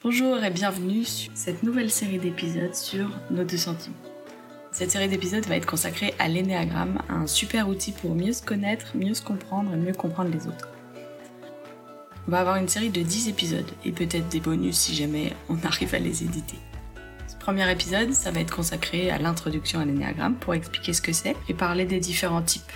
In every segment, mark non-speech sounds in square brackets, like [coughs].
Bonjour et bienvenue sur cette nouvelle série d'épisodes sur nos deux centimes. Cette série d'épisodes va être consacrée à l'énéagramme, un super outil pour mieux se connaître, mieux se comprendre et mieux comprendre les autres. On va avoir une série de 10 épisodes et peut-être des bonus si jamais on [laughs] arrive à les éditer. Ce premier épisode, ça va être consacré à l'introduction à l'énéagramme pour expliquer ce que c'est et parler des différents types.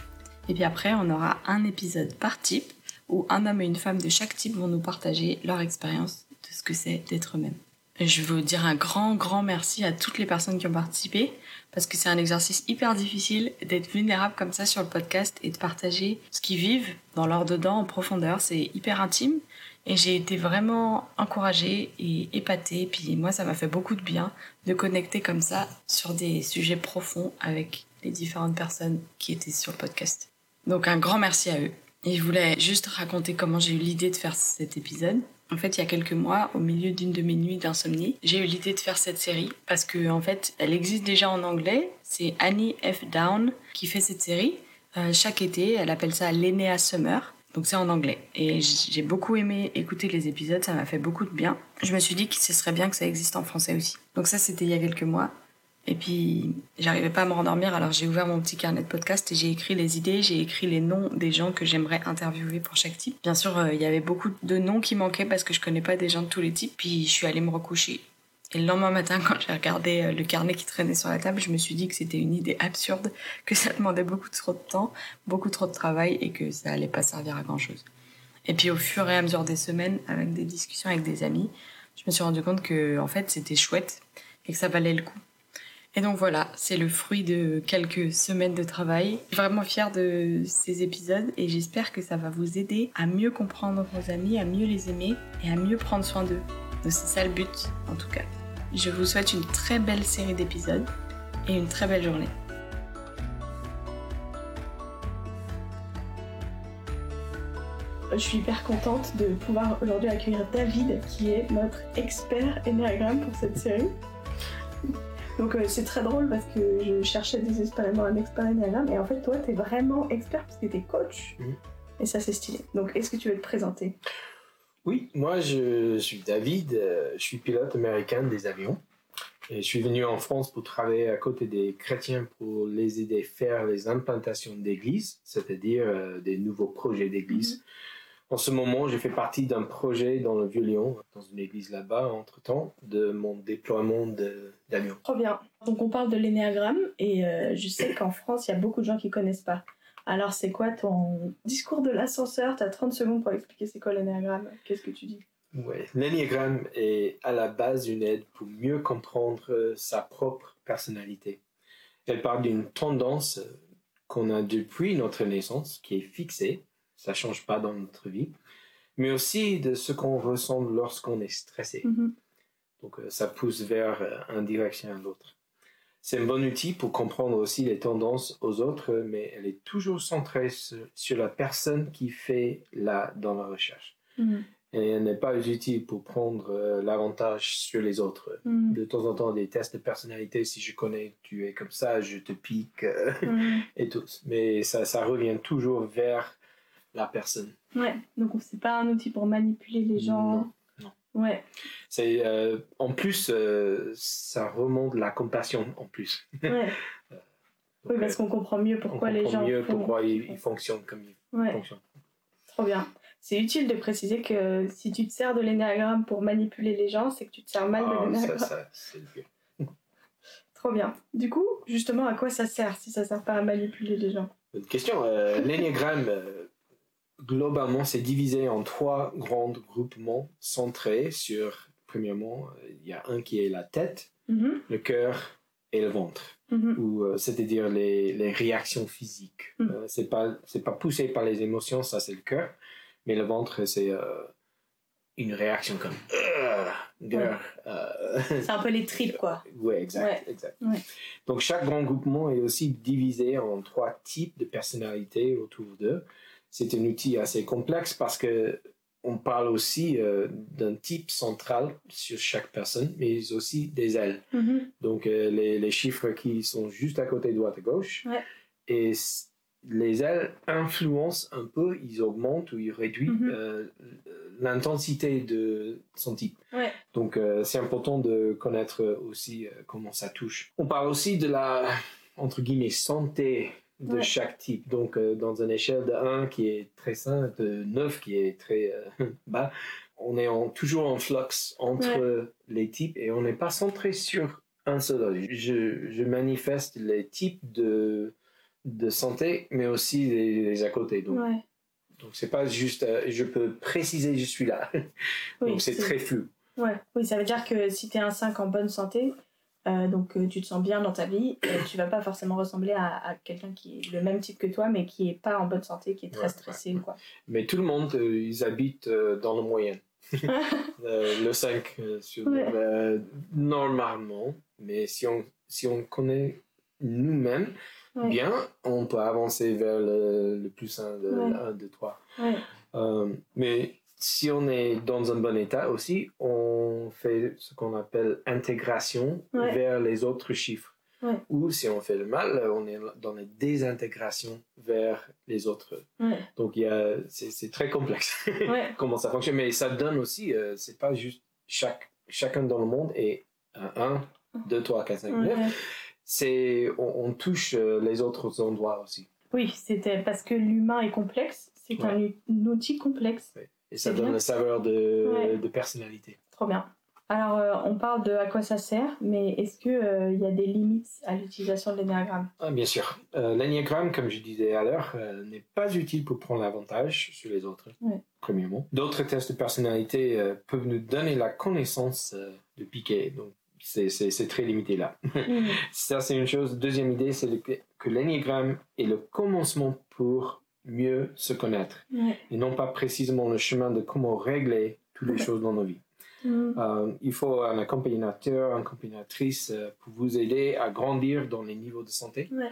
Et puis après, on aura un épisode par type où un homme et une femme de chaque type vont nous partager leur expérience ce que c'est d'être eux-mêmes. Je veux dire un grand, grand merci à toutes les personnes qui ont participé, parce que c'est un exercice hyper difficile d'être vulnérable comme ça sur le podcast et de partager ce qu'ils vivent dans leur dedans en profondeur. C'est hyper intime. Et j'ai été vraiment encouragée et épatée. Puis moi, ça m'a fait beaucoup de bien de connecter comme ça sur des sujets profonds avec les différentes personnes qui étaient sur le podcast. Donc un grand merci à eux. Et je voulais juste raconter comment j'ai eu l'idée de faire cet épisode. En fait, il y a quelques mois, au milieu d'une de mes nuits d'insomnie, j'ai eu l'idée de faire cette série parce que, en fait, elle existe déjà en anglais. C'est Annie F. Down qui fait cette série. Euh, chaque été, elle appelle ça l'Enea Summer. Donc c'est en anglais. Et j'ai beaucoup aimé écouter les épisodes, ça m'a fait beaucoup de bien. Je me suis dit que ce serait bien que ça existe en français aussi. Donc ça, c'était il y a quelques mois. Et puis, j'arrivais pas à me rendormir, alors j'ai ouvert mon petit carnet de podcast et j'ai écrit les idées, j'ai écrit les noms des gens que j'aimerais interviewer pour chaque type. Bien sûr, euh, il y avait beaucoup de noms qui manquaient parce que je connais pas des gens de tous les types. Puis, je suis allée me recoucher. Et le lendemain matin, [laughs] quand j'ai regardé euh, le carnet qui traînait sur la table, je me suis dit que c'était une idée absurde, que ça demandait beaucoup trop de temps, beaucoup trop de travail et que ça allait pas servir à grand chose. Et puis, au fur et à mesure des semaines, avec des discussions avec des amis, je me suis rendu compte que, en fait, c'était chouette et que ça valait le coup. Et donc voilà, c'est le fruit de quelques semaines de travail. Je suis vraiment fière de ces épisodes et j'espère que ça va vous aider à mieux comprendre vos amis, à mieux les aimer et à mieux prendre soin d'eux. C'est ça le but en tout cas. Je vous souhaite une très belle série d'épisodes et une très belle journée. Je suis hyper contente de pouvoir aujourd'hui accueillir David qui est notre expert Enneagram pour cette série. Donc euh, c'est très drôle parce que je cherchais désespérément un expert Enneagram et en fait toi t'es vraiment expert parce que t'es coach Mhm. et ça c'est stylé. Donc est-ce que tu veux te présenter? Oui, moi je suis David, euh, je suis pilote américain des avions. Et je suis venu en France pour travailler à côté des chrétiens pour les aider à faire les implantations d'églises, c'est-à-dire euh, des nouveaux projets d'église. En ce moment, je fais partie d'un projet dans le Vieux-Lyon, dans une église là-bas, entre-temps, de mon déploiement de- d'avions. Trop bien. Donc on parle de l'énéagramme et euh, je sais qu'en France il y a beaucoup de gens qui connaissent pas. Alors c'est quoi ton discours de l'ascenseur? T'as 30 secondes pour expliquer c'est quoi l'énéagramme. Qu'est-ce que tu dis? Ouais. L'énéagramme est à la base une aide pour mieux comprendre euh, sa propre personnalité. Elle parle d'une tendance euh, qu'on a depuis notre naissance, qui est fixée, ça change pas dans notre vie, mais aussi de ce qu'on ressent lorsqu'on est stressé. Donc euh, ça pousse vers euh, une direction à l'autre. C'est un bon outil pour comprendre aussi les tendances aux autres, mais elle est toujours centrée sur, la personne qui fait là dans la recherche. Et elle n'est pas utile pour prendre euh, l'avantage sur les autres. De temps en temps, des tests de personnalité, si je connais, tu es comme ça, je te pique euh, [laughs] et tout. Mais ça, ça revient toujours vers la personne. Ouais, donc c'est pas un outil pour manipuler les gens. Non. Ouais, C'est, euh, en plus, euh, ça remonte la compassion en plus. ouais. Donc, [laughs] oui, parce qu'on comprend mieux on pourquoi les gens mieux font. pourquoi ils, ils fonctionnent comme ils Ouais, fonctionnent. trop bien. C'est utile de préciser que si tu te sers de l'énéagramme pour manipuler les gens, c'est que tu te sers mal de Ah, ça, l'énéagramme. ça, c'est. [laughs] Trop bien. Du coup, justement, à quoi ça sert si ça sert pas à manipuler les gens? Bonne question. Euh, L'énéagramme, euh, globalement, c'est divisé en trois grands groupements centrés sur, premièrement, euh, il y a un qui est la tête, Mhm, le cœur et le ventre, mhm. ou euh, c'est-à-dire les, les réactions physiques. Mm. Euh, c'est pas c'est pas poussé par les émotions, ça c'est le cœur, mais le ventre c'est euh, une réaction comme C'est un peu les tripes, quoi. [laughs] Ouais, exact, Ouais. exact. Ouais. Donc chaque grand groupement est aussi divisé en trois types de personnalités autour d'eux. C'est un outil assez complexe parce que on parle aussi euh, d'un type central sur chaque personne, mais aussi des ailes. Mhm. Donc euh, les, les chiffres qui sont juste à côté droite et gauche. Ouais. Et les ailes influencent un peu, ils augmentent ou ils réduisent Mhm. euh, l'intensité de son type. Ouais. Donc c'est important de connaître aussi comment ça touche. On parle aussi de la, entre guillemets, santé de Ouais. chaque type. Donc euh, dans une échelle de 1 qui est très sain, de 9 qui est très euh, [laughs] bas, on est en- toujours en flux entre les types et on n'est pas centré sur un seul. Je, je manifeste les types de, de santé, mais aussi les, les à côté. Donc Ouais. donc c'est pas juste, euh, je peux préciser je suis là. [laughs] Oui, Donc c'est très flou. Ouais. Oui, ça veut dire que si tu es un 5 en bonne santé, euh, donc euh, tu te sens bien dans ta vie, euh, tu vas pas forcément ressembler à, à quelqu'un qui est le même type que toi, mais qui est pas en bonne santé, qui est très Ouais, stressé ouais, quoi. Mais tout le monde, euh, ils habitent dans le moyen. [laughs] Le 5 euh, sur Ouais. normalement, mais si on, si on connaît nous-mêmes bien, on peut avancer vers le, le plus 1 de Ouais. 1, 2, 3. Ouais. Euh, mais si on est dans un bon état aussi, on fait ce qu'on appelle intégration Ouais. vers les autres chiffres. Ouais. Ou si on fait le mal, on est dans la désintégration vers les autres. Ouais. Donc il y a, c'est, très complexe [laughs] comment ça fonctionne, mais ça donne aussi, euh, c'est pas juste chaque, chacun dans le monde est un 1, 2, 3, 4, 5, 9. Ouais. C'est, on, on touche euh, les autres endroits aussi. Oui, c'était parce que l'humain est complexe, c'est un outil complexe. Et ça donne bien. le saveur de, Ouais. de personnalité. Trop bien. Alors, euh, on parle de à quoi ça sert, mais est-ce qu'il y a des limites à l'utilisation de l'énéagramme? Ah, bien sûr. Euh, L'ennéagramme, comme je disais à l'heure, euh, n'est pas utile pour prendre l'avantage sur les autres, Ouais. premièrement. D'autres tests de personnalité euh, peuvent nous donner la connaissance euh, de piquer, donc c'est- très limité là. Mhm. [laughs] Ça, c'est une chose. Deuxième idée, c'est que l'ennéagramme est le commencement pour mieux se connaître, Ouais. et non pas précisément le chemin de comment régler toutes les choses dans nos vies. Mhm. Euh, il faut un accompagnateur, une accompagnatrice euh, pour vous aider à grandir dans les niveaux de santé Ouais.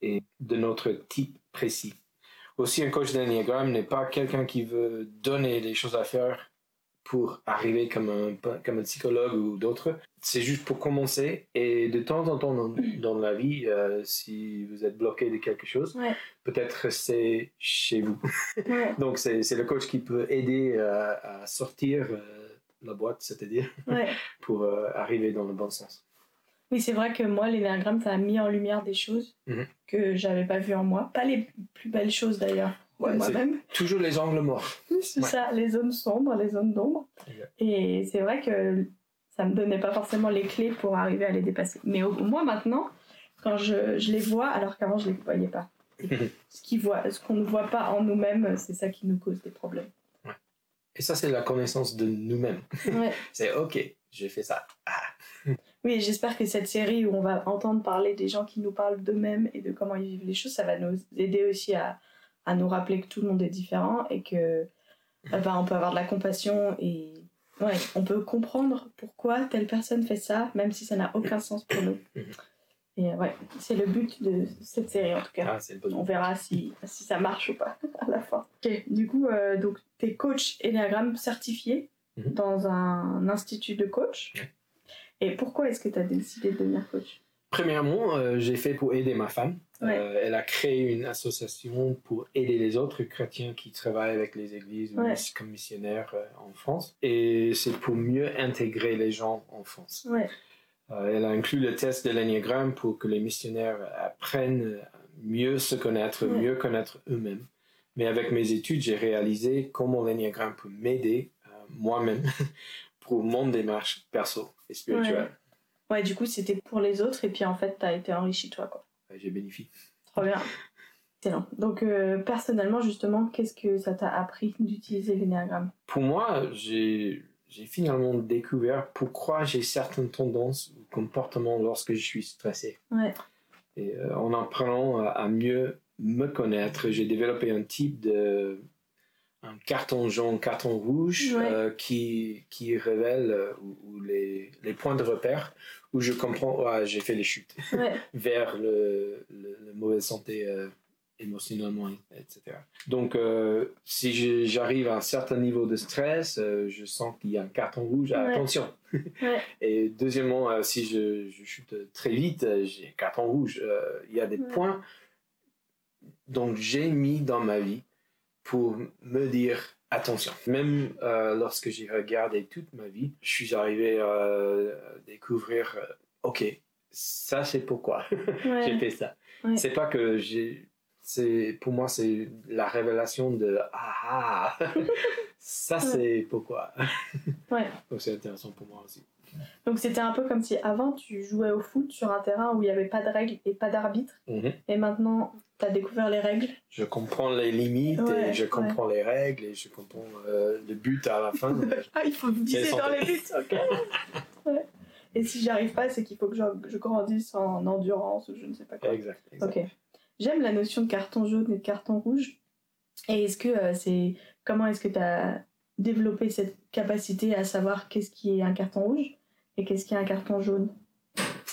et de notre type précis. Aussi, un coach d'ennéagramme n'est pas quelqu'un qui veut donner des choses à faire pour arriver comme un, comme un psychologue ou d'autres. C'est juste pour commencer et de temps en temps dans, dans la vie, euh, si vous êtes bloqué de quelque chose, Ouais. peut-être c'est chez vous. [laughs] Ouais. Donc c'est le coach qui peut aider euh, à sortir euh, la boîte, c'est-à-dire Ouais. [laughs] pour arriver dans le bon sens. Oui, c'est vrai que moi, l'énéagramme, ça a mis en lumière des choses Mhm. que j'avais pas vues en moi. Pas les plus belles choses d'ailleurs, Ouais, moi-même. Toujours les angles morts. C'est Ouais. ça, les zones sombres, les zones d'ombre. Et c'est vrai que ça me donnait pas forcément les clés pour arriver à les dépasser. Mais au moins maintenant, quand je, je les vois, alors qu'avant je les voyais pas. [laughs] ce qu'on ne voit pas en nous-mêmes, c'est ça qui nous cause des problèmes. Et ça, c'est la connaissance de nous-mêmes. Ouais. [laughs] C'est OK, j'ai fait ça. [laughs] Oui, et j'espère que cette série où on va entendre parler des gens qui nous parlent d'eux-mêmes et de comment ils vivent les choses, ça va nous aider aussi à, à nous rappeler que tout le monde est différent et que ben, on peut avoir de la compassion et ouais, on peut comprendre pourquoi telle personne fait ça, même si ça n'a aucun sens pour nous. Et euh, ouais, c'est le but de cette série en tout cas. Ah, bon. On verra si, si ça marche ou pas [laughs] à la fin. Ok, du coup, euh, donc t'es coach Enneagram certifié Mhm. dans un institut de coach. Ouais. Et pourquoi est-ce que tu as décidé de devenir coach? Premièrement, euh, j'ai fait pour aider ma femme. Ouais. Euh, elle a créé une association pour aider les autres chrétiens qui travaillent avec les églises ou Ouais. comme missionnaires euh, en France. Et c'est pour mieux intégrer les gens en France. Ouais, Euh, elle a inclus le test de l'ennéagramme pour que les missionnaires apprennent mieux se connaître, mieux connaître eux-mêmes. Mais avec mes études, j'ai réalisé comment l'ennéagramme peut m'aider euh, moi-même [laughs] pour mon démarche perso et spirituelle. ouais, du coup, c'était pour les autres et puis en fait, t'as été enrichi toi, quoi. J'ai bénéficié. Trop bien. Excellent. Donc, euh, personnellement, justement, qu'est-ce que ça t'a appris d'utiliser l'énéagramme? Pour moi, j'ai finalement découvert pourquoi j'ai certaines tendances ou comportements lorsque je suis stressé. Ouais. Et euh, en apprenant à, à mieux me connaître, j'ai développé un type de un carton jaune, carton rouge Ouais. euh, qui, qui révèle ou, ou les, les points de repère où je comprends ah, j'ai fait les chutes Ouais, [laughs] vers le, le, la mauvaise santé euh, émotionnellement, etc. Donc, euh, si j'arrive à un certain niveau de stress, euh, je sens qu'il y a un carton rouge, Ouais. attention. [laughs] Ouais. [laughs] Et deuxièmement, si je, je chute très vite, j'ai un carton rouge. Il y a des points donc j'ai mis dans ma vie pour me dire attention. Même euh, lorsque j'ai regardé toute ma vie, je suis arrivé à découvrir, euh, ok, ça c'est pourquoi [laughs] Ouais. j'ai fait ça. Ouais. C'est pas que j'ai, c'est pour moi c'est la révélation de ah ah, [laughs] ça Ouais. c'est pourquoi. [laughs] Ouais. Donc c'est intéressant pour moi aussi. Donc c'était un peu comme si avant tu jouais au foot sur un terrain où il n'y avait pas de règles et pas d'arbitre, Mhm. et maintenant tu as découvert les règles? Je comprends les limites Ouais, et je comprends les règles et je comprends euh, le but à la fin. [laughs] Ah, il faut viser dans les buts, ok. [laughs] Ouais. Et si j'arrive pas, c'est qu'il faut que je, je grandisse en endurance ou je ne sais pas quoi. exact. exact. Ok. J'aime la notion de carton jaune et de carton rouge. Et est-ce que euh, c'est. Comment est-ce que tu as développé cette capacité à savoir qu'est-ce qui est un carton rouge et qu'est-ce qui est un carton jaune?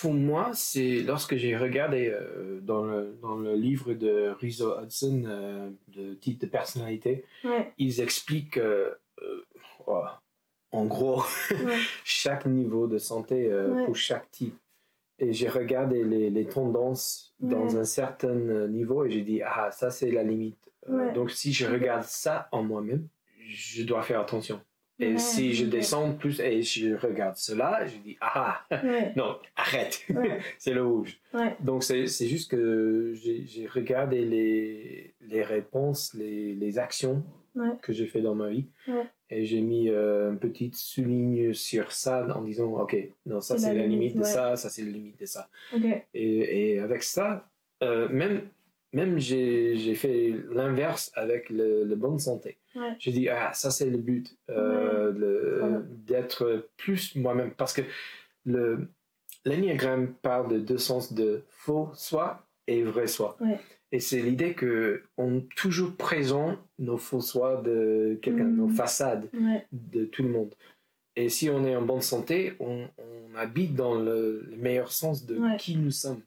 Pour moi, c'est lorsque j'ai regardé euh, dans, le, dans le livre de Rizzo Hudson, euh, de type de personnalité, Ouais. ils expliquent euh, euh, oh, en gros [laughs] Ouais. chaque niveau de santé Ouais. pour chaque type. Et j'ai regardé les, les tendances dans un certain niveau et j'ai dit, ah, ça c'est la limite. Donc si je regarde ça en moi-même, je dois faire attention. Et Ouais, si je descends plus et je regarde cela, je dis, ah, Ouais. [laughs] non, arrête, Ouais. [laughs] c'est le rouge. Donc c'est juste que j'ai regardé les, les réponses, les, les actions que j'ai fait dans ma vie. Et j'ai mis euh, une petite souligne sur ça en disant, ok, non, ça C'est la la limite de ça, ça c'est la limite de ça. Et avec ça, euh, même, même j'ai fait l'inverse avec le, le bonne santé. Ouais. J'ai dit, ah, ça c'est le but, euh, d'être plus moi-même. Parce que l'énéagramme parle de deux sens de faux soi et vrai soi. Ouais. Et c'est l'idée que on est toujours présent nos faux soi de quelqu'un, nos façades Ouais. de tout le monde. Et si on est en bonne santé, on, on habite dans le, le meilleur sens de qui nous sommes.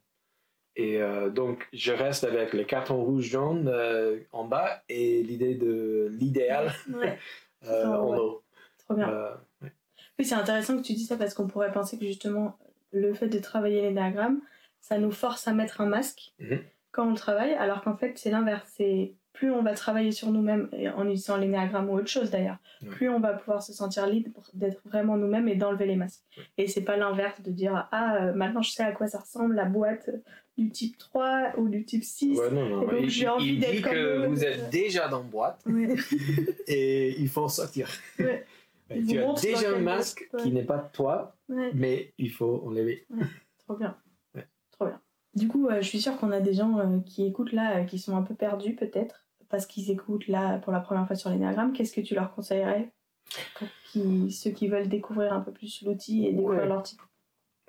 Et euh, donc, je reste avec le carton rouge-jaune euh, en bas et l'idée de l'idéal Ouais. [laughs] euh, Oh, en ouais. haut. Trop bien. Oui, c'est intéressant que tu dis ça parce qu'on pourrait penser que justement, le fait de travailler l'énagramme, ça nous force à mettre un masque Mhm. quand on le travaille, alors qu'en fait, c'est l'inverse. C'est plus on va travailler sur nous-mêmes, en utilisant l'énagramme ou autre chose d'ailleurs, plus on va pouvoir se sentir libre d'être vraiment nous-mêmes et d'enlever les masques. Et c'est pas l'inverse de dire Ah, maintenant je sais à quoi ça ressemble la boîte du type 3 ou du type 6. ouais, non, non. Et donc, j'ai envie d'être dit comme que eux. vous êtes déjà dans boîte Ouais. [laughs] et il faut sortir. Ouais. Tu as déjà un masque boîte, qui n'est pas de toi, mais il faut enlever. Trop bien. Trop bien. Du coup, euh, je suis sûre qu'on a des gens euh, qui écoutent là, euh, qui sont un peu perdus peut-être, parce qu'ils écoutent là pour la première fois sur l'énagramme. Qu'est-ce que tu leur conseillerais pour qui- ceux qui veulent découvrir un peu plus l'outil et découvrir leur type?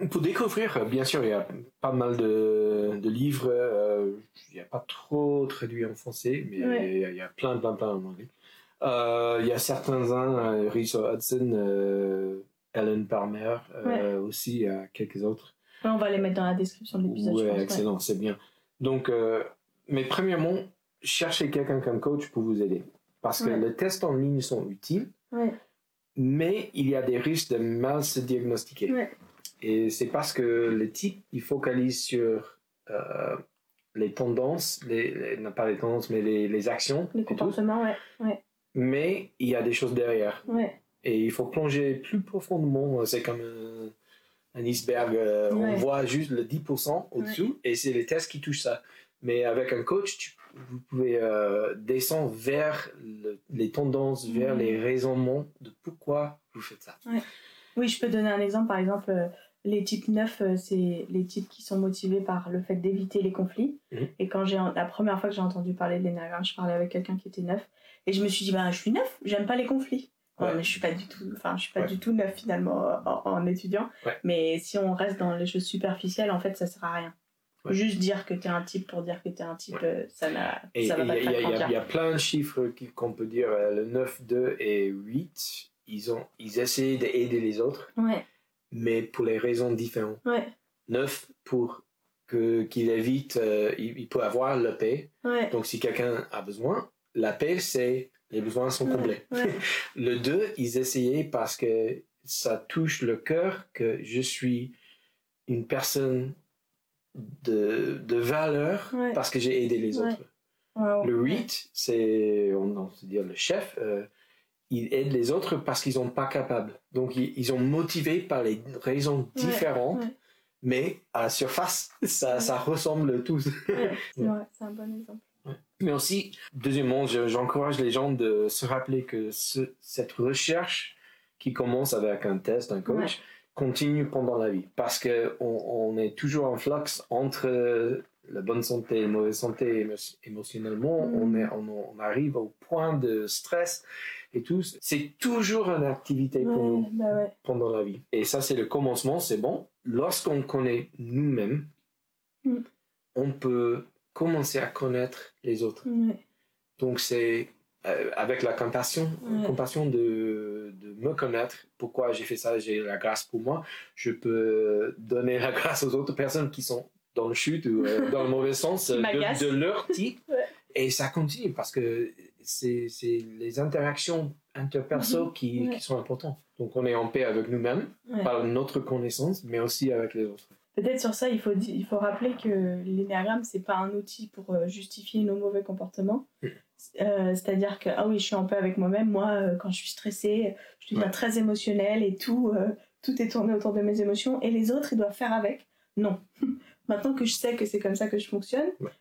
Pour découvrir, bien sûr, il y a pas mal de, de livres. euh, il n'y a pas trop traduit en français, mais Ouais. il, y a, il y a plein, plein, plein en anglais. Euh, il y a certains-uns, euh, Rizzo Hudson, euh, Ellen Palmer euh, aussi, il y a quelques autres. On va les mettre dans la description de l'épisode, je Ouais, pense. ouais. excellent, c'est bien. Donc, mais premièrement, cherchez quelqu'un comme coach pour vous aider. Parce que les tests en ligne sont utiles, mais il y a des risques de mal se diagnostiquer. Et c'est parce que le type, il focalise sur euh, les tendances, les, les- non pas les tendances, mais les, les actions, Les comportements, ouais. ouais. mais il y a des choses derrière. Ouais. Et il faut plonger plus profondément. C'est comme un, un iceberg. euh, On voit juste le 10% au-dessous et c'est les tests qui touchent ça. Mais avec un coach, tu- vous pouvez euh, descendre vers le- les tendances, vers les raisonnements de pourquoi vous faites ça. Oui, je peux donner un exemple. Par exemple, euh, les types 9, euh, c'est les types qui sont motivés par le fait d'éviter les conflits. Mhm. Et quand j'ai la première fois que j'ai entendu parler de l'énagramme, je parlais avec quelqu'un qui était neuf. Et je me suis dit, bah, je suis neuf, j'aime pas les conflits. Ouais, je suis pas du tout, enfin, je suis pas Ouais. du tout neuf finalement en, en étudiant. Ouais. Mais si on reste dans les choses superficielles, en fait, ça sert à rien. Juste dire que t'es un type pour dire que t'es un type, euh, ça n'a, pas a- te il y a- y plein de chiffres qu'on peut dire. euh, Le 9, 2 et 8, ils, ont, ils essaient d'aider les autres, Ouais, mais pour les raisons différentes. ouais, 9 pour que qu'il évite, euh, il, il peut avoir la paix. ouais. Donc si quelqu'un a besoin, la paix c'est les besoins sont comblés. [laughs] Le 2, ils essayaient parce que ça touche le cœur que je suis une personne de, de valeur parce que j'ai aidé les autres. Wow. Le 8, c'est on, on peut dire le chef. euh, ils aident les autres parce qu'ils sont pas capables. Donc ils, ils sont motivés par les raisons différentes, ouais. mais à la surface, [laughs] ça, ça ressemble tous. [laughs] C'est vrai, c'est un bon exemple. Mais aussi, deuxièmement, je- j'encourage les gens de se rappeler que ce- cette recherche qui commence avec un test, un coach, continue pendant la vie. Parce qu'on on est toujours en flux entre la bonne santé et la mauvaise santé émo- émotionnellement. Mm. On, est, on, on arrive au point de stress et tout. C'est toujours une activité pour nous bah ouais. pendant la vie. Et ça, c'est le commencement, c'est bon. Lorsqu'on connaît nous-mêmes, Mm. on peut commencer à connaître les autres. Donc, c'est euh, avec la compassion, Ouais. compassion de, de me connaître, pourquoi j'ai fait ça, j'ai la grâce pour moi. Je peux donner la grâce aux autres personnes qui sont dans le chute ou euh, dans le mauvais sens [laughs] de, de leur type. [laughs] Et ça continue parce que c'est les interactions interperso Mhm. qui, Ouais. qui sont importantes. Donc, on est en paix avec nous-mêmes Ouais. par notre connaissance, mais aussi avec les autres. Peut-être sur ça, il faut, il faut rappeler que l'énéagramme, c'est pas un outil pour euh, justifier nos mauvais comportements. Mm. Euh, C'est-à-dire que, ah oui, je suis en paix avec moi-même. Moi, euh, quand je suis stressée, je deviens Ouais. très émotionnelle et tout, euh, tout est tourné autour de mes émotions. Et les autres, ils doivent faire avec? Non. [laughs] Maintenant que je sais que c'est comme ça que je fonctionne, Ouais.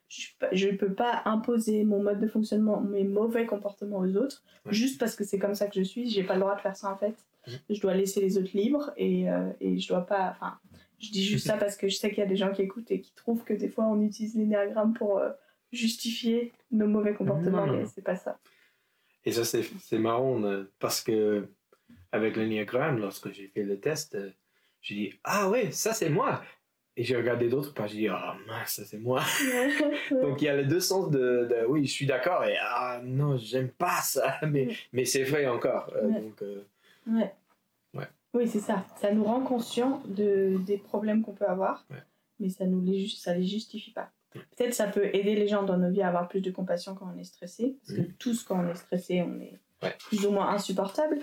je ne peux pas imposer mon mode de fonctionnement, mes mauvais comportements aux autres, Ouais. juste parce que c'est comme ça que je suis. J'ai pas le droit de faire ça en fait. Je dois laisser les autres libres et, euh, et je dois pas. Enfin, je dis juste ça [laughs] parce que je sais qu'il y a des gens qui écoutent et qui trouvent que des fois on utilise l'énéagramme pour euh, justifier nos mauvais comportements, non, mais c'est pas ça. Et ça, c'est c'est marrant parce que avec l'énéagramme, lorsque j'ai fait le test, euh, j'ai dit Ah ouais, ça c'est moi. Et j'ai regardé d'autres pages, j'ai dit Ah mince, ça c'est moi. [laughs] Donc il y a les deux sens de, de, oui, je suis d'accord et ah non, j'aime pas ça, [laughs] mais, Ouais. mais c'est vrai encore. Euh, Ouais. donc, euh, Ouais. Ouais. Oui, c'est ça. Ça nous rend conscients de, des problèmes qu'on peut avoir, mais ça nous les, ça les justifie pas. Peut-être ça peut aider les gens dans nos vies à avoir plus de compassion quand on est stressé, parce que Mhm. tous, quand on est stressé, on est plus ou moins insupportable.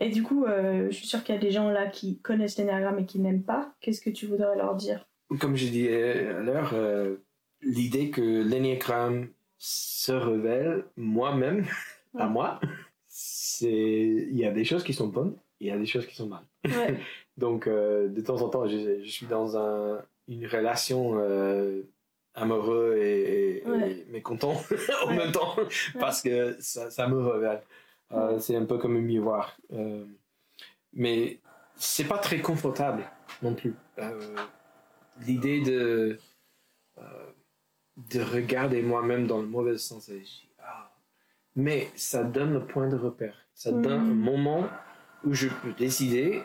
Et du coup, euh, je suis sûre qu'il y a des gens là qui connaissent l'énéagramme et qui n'aiment pas. Qu'est-ce que tu voudrais leur dire? Comme je disais à l'heure, euh, l'idée que l'énéagramme se révèle moi-même, à moi, c'est il y a des choses qui sont bonnes, il y a des choses qui sont mal. Ouais. [laughs] Donc, euh, de temps en temps, je, je suis dans un, une relation euh, amoureuse et, et- Ouais. et mécontent [laughs] en Ouais. même temps, parce que ça, ça me révèle. Euh, C'est un peu comme un miroir. Euh, mais c'est pas très confortable non plus. Euh, L'idée de, euh, de regarder moi-même dans le mauvais sens, ah. mais ça donne le point de repère. Ça donne un Mhm. moment où je peux décider,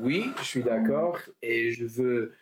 oui, je suis d'accord et je veux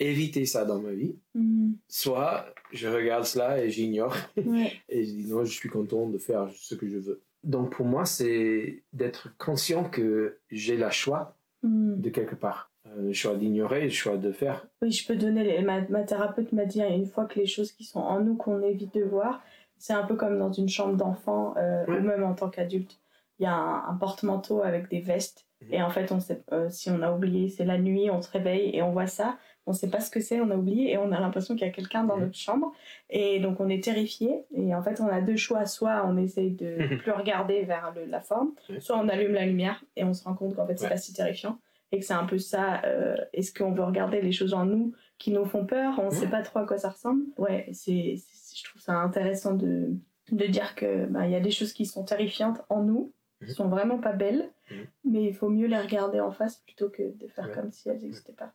éviter ça dans ma vie. Mhm. Soit je regarde cela et j'ignore Ouais. [laughs] et je dis non, je suis content de faire ce que je veux. Donc pour moi, c'est d'être conscient que j'ai le choix Mhm. de quelque part. Euh, le choix d'ignorer, le choix de faire. Oui, je peux donner. Les... Ma, ma thérapeute m'a dit une fois que les choses qui sont en nous qu'on évite de voir, c'est un peu comme dans une chambre d'enfant euh, Ouais. ou même en tant qu'adulte. Il y a un, un porte-manteau avec des vestes Mhm. et en fait, on sait, euh, si on a oublié, c'est la nuit, on se réveille et on voit ça. On sait pas ce que c'est, on a oublié et on a l'impression qu'il y a quelqu'un dans notre chambre et donc on est terrifié et en fait on a deux choix soit on essaye de [laughs] plus regarder vers le- la forme soit on allume la lumière et on se rend compte qu'en fait c'est Ouais. pas si terrifiant et que c'est un peu ça. euh, Est-ce qu'on veut regarder les choses en nous qui nous font peur? On ne sait pas trop à quoi ça ressemble. Ouais, c'est, je trouve ça intéressant de, de dire que ben, y a des choses qui sont terrifiantes en nous, qui Mhm. sont vraiment pas belles, Mhm. mais il faut mieux les regarder en face plutôt que de faire Ouais. comme si elles n'existaient pas.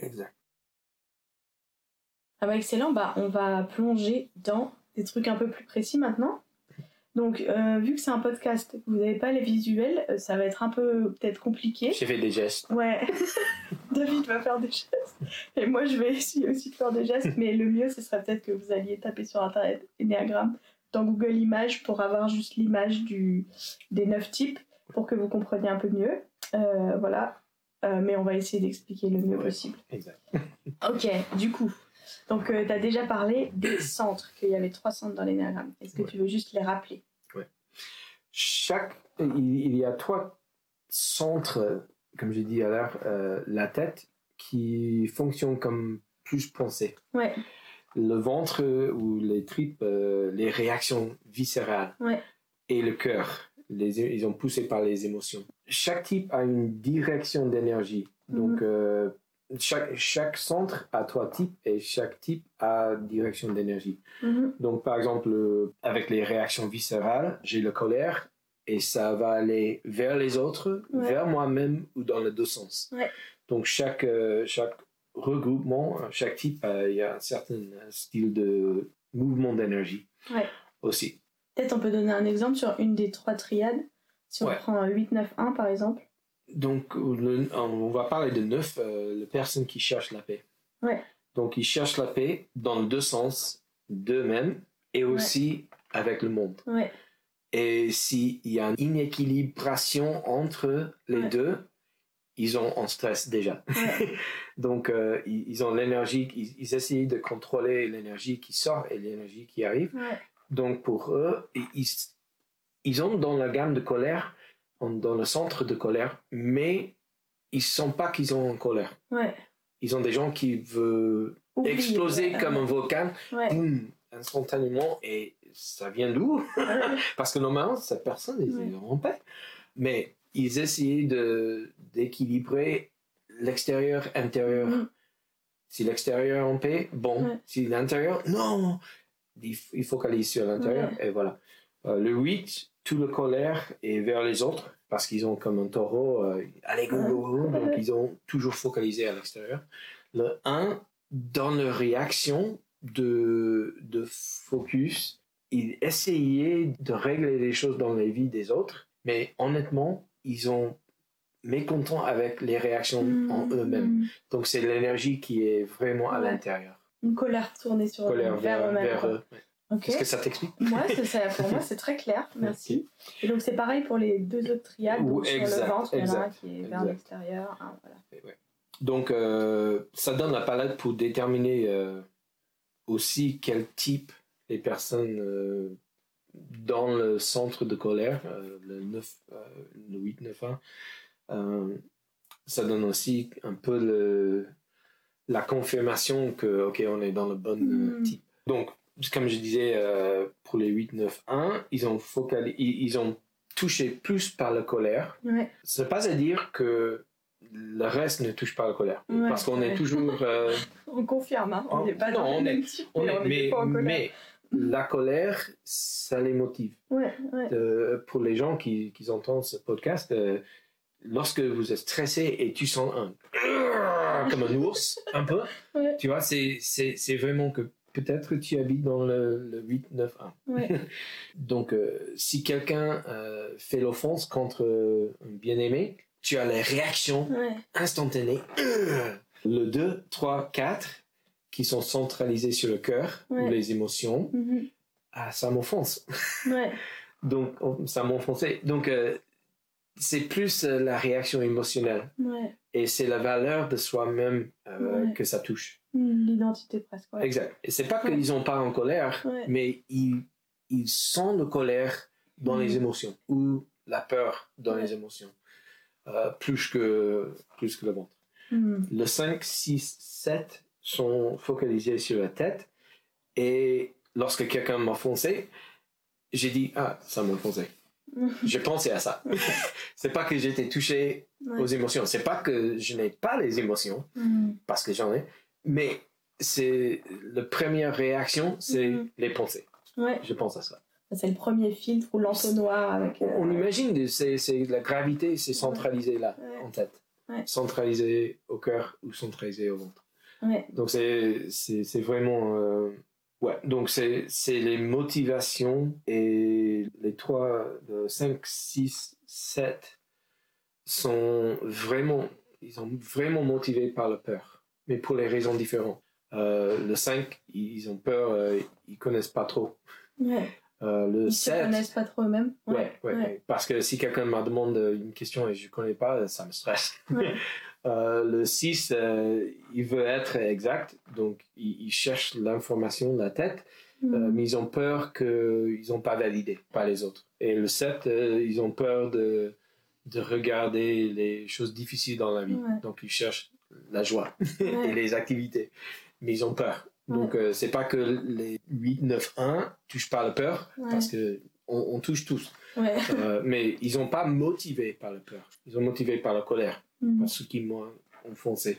Exact. Ah bah excellent, bah on va plonger dans des trucs un peu plus précis maintenant. Donc, euh, vu que c'est un podcast, vous n'avez pas les visuels, euh, ça va être un peu peut-être compliqué. J'ai fait des gestes. Ouais, [laughs] David va faire des gestes. Et moi, je vais essayer aussi de faire des gestes. Mais le mieux, ce serait peut-être que vous alliez taper sur Internet Enneagram dans Google Images pour avoir juste l'image du, des neuf types pour que vous compreniez un peu mieux. Euh, voilà. Mais on va essayer d'expliquer le mieux Ouais. possible. Exact. [laughs] Ok, du coup. Donc, tu as déjà parlé des centres, qu'il y avait trois centres dans l'énéagramme. Est-ce que Ouais. tu veux juste les rappeler? Chaque, il, y a trois centres, comme j'ai dit à l'heure, euh, la tête qui fonctionne comme plus pensée. Ouais, Le ventre ou les tripes, euh, les réactions viscérales. Ouais. Et le cœur, les, ils sont poussés par les émotions. Chaque type a une direction d'énergie. Donc, Mhm. euh, chaque, chaque centre a trois types et chaque type a direction d'énergie. Mhm. Donc, par exemple, euh, avec les réactions viscérales, j'ai la colère et ça va aller vers les autres, Ouais. vers moi-même ou dans les deux sens. Ouais. Donc, chaque, euh, chaque regroupement, chaque type, euh, il y a un certain style de mouvement d'énergie Ouais. aussi. Peut-être on peut donner un exemple sur une des trois triades. Si on prend 8-9-1 par exemple. Donc, le- on va parler de neuf, euh, les personnes qui cherchent la paix. Ouais. Donc, ils cherchent la paix dans deux sens, d'eux-mêmes et aussi avec le monde. Ouais. Et s'il y a une inéquilibration entre les deux, ils ont en stress déjà. [laughs] Donc, euh, ils, ils ont l'énergie, ils, ils essayent de contrôler l'énergie qui sort et l'énergie qui arrive. Donc, pour eux, ils, ils- ont dans la gamme de colère, dans le centre de colère, mais ils ne sentent pas qu'ils sont en colère. Ouais. Ils ont des gens qui veulent exploser ouais. comme un volcan, Ouais. boum, instantanément, et ça vient d'où? [laughs] Parce que normalement, cette personne, ils en paix. Mais ils essayaient de, d'équilibrer l'extérieur, intérieur. Mhm. Si l'extérieur est en paix, bon. Si l'intérieur, non. Il, il focalise sur l'intérieur, et voilà. Euh, le 8, tout le colère est vers les autres, parce qu'ils ont comme un taureau, euh, allez, go, go, go. Donc, Ouais. ils ont toujours focalisé à l'extérieur. Le 1, dans leur réaction de, de focus, ils essayaient de régler les choses dans les vies des autres, mais honnêtement, ils ont mécontents avec les réactions en Mhm. eux-mêmes. Donc c'est l'énergie qui est vraiment à Ouais. l'intérieur. Une colère tournée sur Colère vers, vers, eux-mêmes. vers eux. Est-ce que ça t'explique Moi, [laughs] c'est ça, pour moi, c'est très clair. Merci. Et donc, c'est pareil pour les deux autres triades. Ou- exact, le ventre, il y en a un qui est vers l'extérieur. voilà. Donc euh, ça donne la palette pour déterminer euh, aussi quel type les personnes euh, dans le centre de colère, le, 9, euh, le 8, 9, 1, euh, ça donne aussi un peu le, la confirmation que, ok, on est dans le bon Mhm. type. Donc, comme je disais, euh, pour les 8, 9, 1, ils ont, ils, ont touché plus par la colère. Ouais. Ce n'est pas à dire que le reste ne touche pas la colère. Ouais, parce qu'on est toujours... euh, [laughs] On confirme, hein. on Oh, n'est pas non, dans on même type, on est- on mais, pas en colère. mais la colère, ça les motive. Ouais, ouais. Euh, pour les gens qui, qui entendent ce podcast, euh, lorsque vous êtes stressé et tu sens un comme un ours, un peu, tu vois, c'est vraiment que peut-être tu habites dans le, le 8, 9, 1. Ouais. [laughs] Donc, euh, si quelqu'un euh, fait l'offense contre euh, un bien-aimé, tu as les réactions Ouais. instantanées. Le 2, 3, 4, qui sont centralisés sur le cœur ou Ouais. les émotions, Mhm. ah, ça m'offense. [laughs] Donc, on- ça m'offensait. Donc, euh, c'est plus euh, la réaction émotionnelle. Ouais. Et c'est la valeur de soi-même euh, Ouais. que ça touche. L'identité presque. Ouais. Exact. Et c'est pas Ouais. qu'ils sont pas en colère, mais ils, ils sentent la colère dans les émotions ou la peur dans les émotions. Euh, plus, que, plus que le ventre. Mhm. Le 5, 6, 7 sont focalisés sur la tête. Et lorsque quelqu'un m'a foncé, j'ai dit Ah, ça m'a foncé. [laughs] J'ai pensé à ça. [laughs] c'est pas que j'étais touché Ouais. aux émotions. C'est pas que je n'ai pas les émotions, Mhm. parce que j'en ai. Mais c'est la première réaction, c'est Mhm. les pensées. Ouais. Je pense à ça. C'est le premier filtre ou l'entonnoir avec. euh, On imagine, c'est c'est la gravité, c'est centralisé là, Ouais. en tête. Centralisé au cœur ou centralisé au ventre. Donc c'est c'est c'est vraiment euh, ouais donc c'est c'est les motivations et les trois de 5 6 7 sont vraiment ils sont vraiment motivés par la peur mais pour les raisons différentes. Euh, le 5 ils ont peur euh, ils connaissent pas trop. Ouais. Euh, le Ils se 7 connaissent pas trop eux-mêmes. Ouais, ouais, ouais. Parce que si quelqu'un me demande une question et je ne connais pas, ça me stresse. [laughs] Euh, le 6, euh, il veut être exact, donc il, il cherche l'information de la tête, Mhm. mais ils ont peur qu'ils n'ont pas validé par les autres. Et le 7, euh, ils ont peur de, de regarder les choses difficiles dans la vie, Ouais. donc ils cherchent la joie [laughs] Ouais. et les activités, mais ils ont peur. Donc, euh, c'est pas que les 8, 9, 1 touchent pas la peur, parce que on, on touche tous. Euh, mais ils n'ont pas motivé par la peur. Ils ont motivé par la colère, Mhm. par ce qui m'ont enfoncé.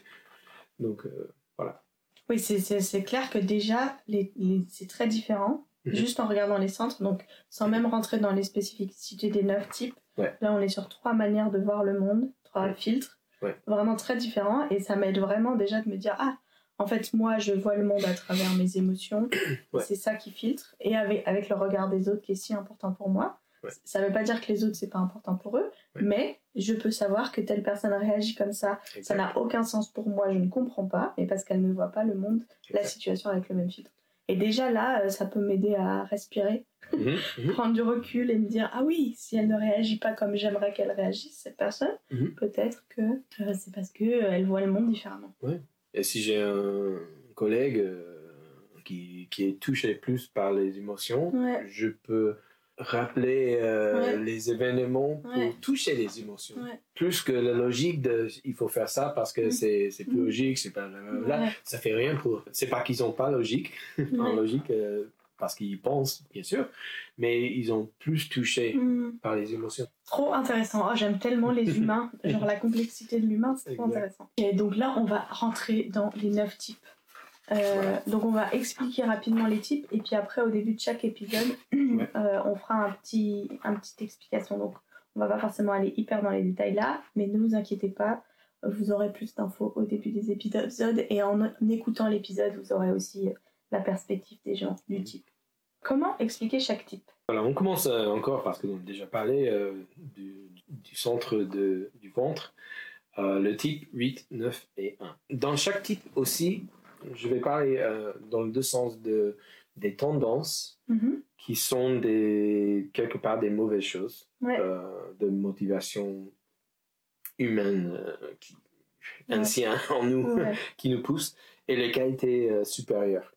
Donc, euh, voilà. Oui, c'est- clair que déjà, les, les- c'est très différent, Mhm. juste en regardant les centres, donc sans même rentrer dans les spécificités des neuf types. Ouais. Là, on est sur trois manières de voir le monde, trois Ouais. filtres, Ouais. vraiment très différents, et ça m'aide vraiment déjà de me dire, ah, en fait, moi, je vois le monde à travers mes émotions, [coughs] c'est ça qui filtre, et avec, avec le regard des autres qui est si important pour moi. Ça veut pas dire que les autres, c'est pas important pour eux, mais je peux savoir que telle personne réagit comme ça ça n'a aucun sens pour moi, je ne comprends pas, mais parce qu'elle ne voit pas le monde, la situation avec le même filtre. Et déjà là, euh, ça peut m'aider à respirer, Mhm, [laughs] mhm. prendre du recul et me dire ah oui, si elle ne réagit pas comme j'aimerais qu'elle réagisse, cette personne, Mhm. peut-être que euh, c'est parce que euh, elle voit le monde différemment. Et si j'ai un collègue euh, qui, qui est touché plus par les émotions, Ouais. je peux rappeler Ouais. les événements pour toucher les émotions. Plus que la logique de il faut faire ça parce que c'est plus logique, c'est pas. Ouais. ça fait rien pour. C'est pas qu'ils ont pas logique, [laughs] en logique parce qu'ils pensent bien sûr, mais ils ont plus touché Hmm. par les émotions. Trop intéressant. Oh, J'aime tellement les [laughs] humains, genre la complexité de l'humain, c'est trop intéressant. Et donc là, on va rentrer dans les neuf types. Euh, Voilà. Donc on va expliquer rapidement les types et puis après au début de chaque épisode, [clears throat] euh, on fera un petit, un petite explication. Donc on va pas forcément aller hyper dans les détails là, mais ne vous inquiétez pas, vous aurez plus d'infos au début des épisodes et en, en écoutant l'épisode, vous aurez aussi la perspective des gens du type. Comment expliquer chaque type? Voilà, on commence euh, encore parce que nous avons déjà parlé euh, du, du centre de, du ventre, euh, le type 8, 9 et 1. Dans chaque type aussi, je vais parler euh, dans le deux sens de, des tendances Mhm. qui sont des, quelque part des mauvaises choses, Ouais. de motivation humaine, qui, Ouais. ancien [laughs] en nous, Ouais. qui nous poussent, et les qualités supérieures.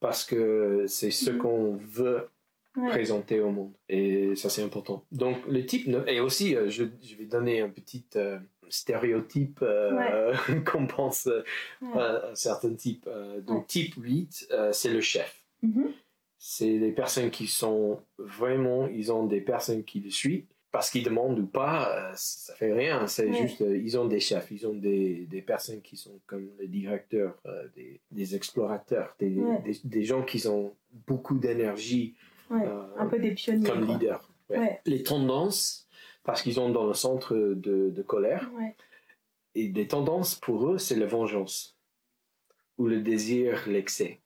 Parce que c'est ce Mhm. qu'on veut Ouais. présenter au monde. Et ça, c'est important. Donc, le type, et aussi, euh, je, je vais donner un petit euh, stéréotype euh, [laughs] qu'on pense euh, Ouais. à, à certains types. Donc, type 8, euh, c'est le chef. Mhm. C'est des personnes qui sont vraiment, ils ont des personnes qui le suivent. Parce qu'ils demandent ou pas, euh, ça fait rien. C'est juste, euh, ils ont des chefs, ils ont des, des personnes qui sont comme les directeurs, euh, des, des explorateurs, des, des, gens qui ont beaucoup d'énergie euh, Un peu des pionniers. comme quoi. leader. Ouais. Les tendances, parce qu'ils sont dans le centre de, de colère, et des tendances pour eux, c'est la vengeance ou le désir, l'excès.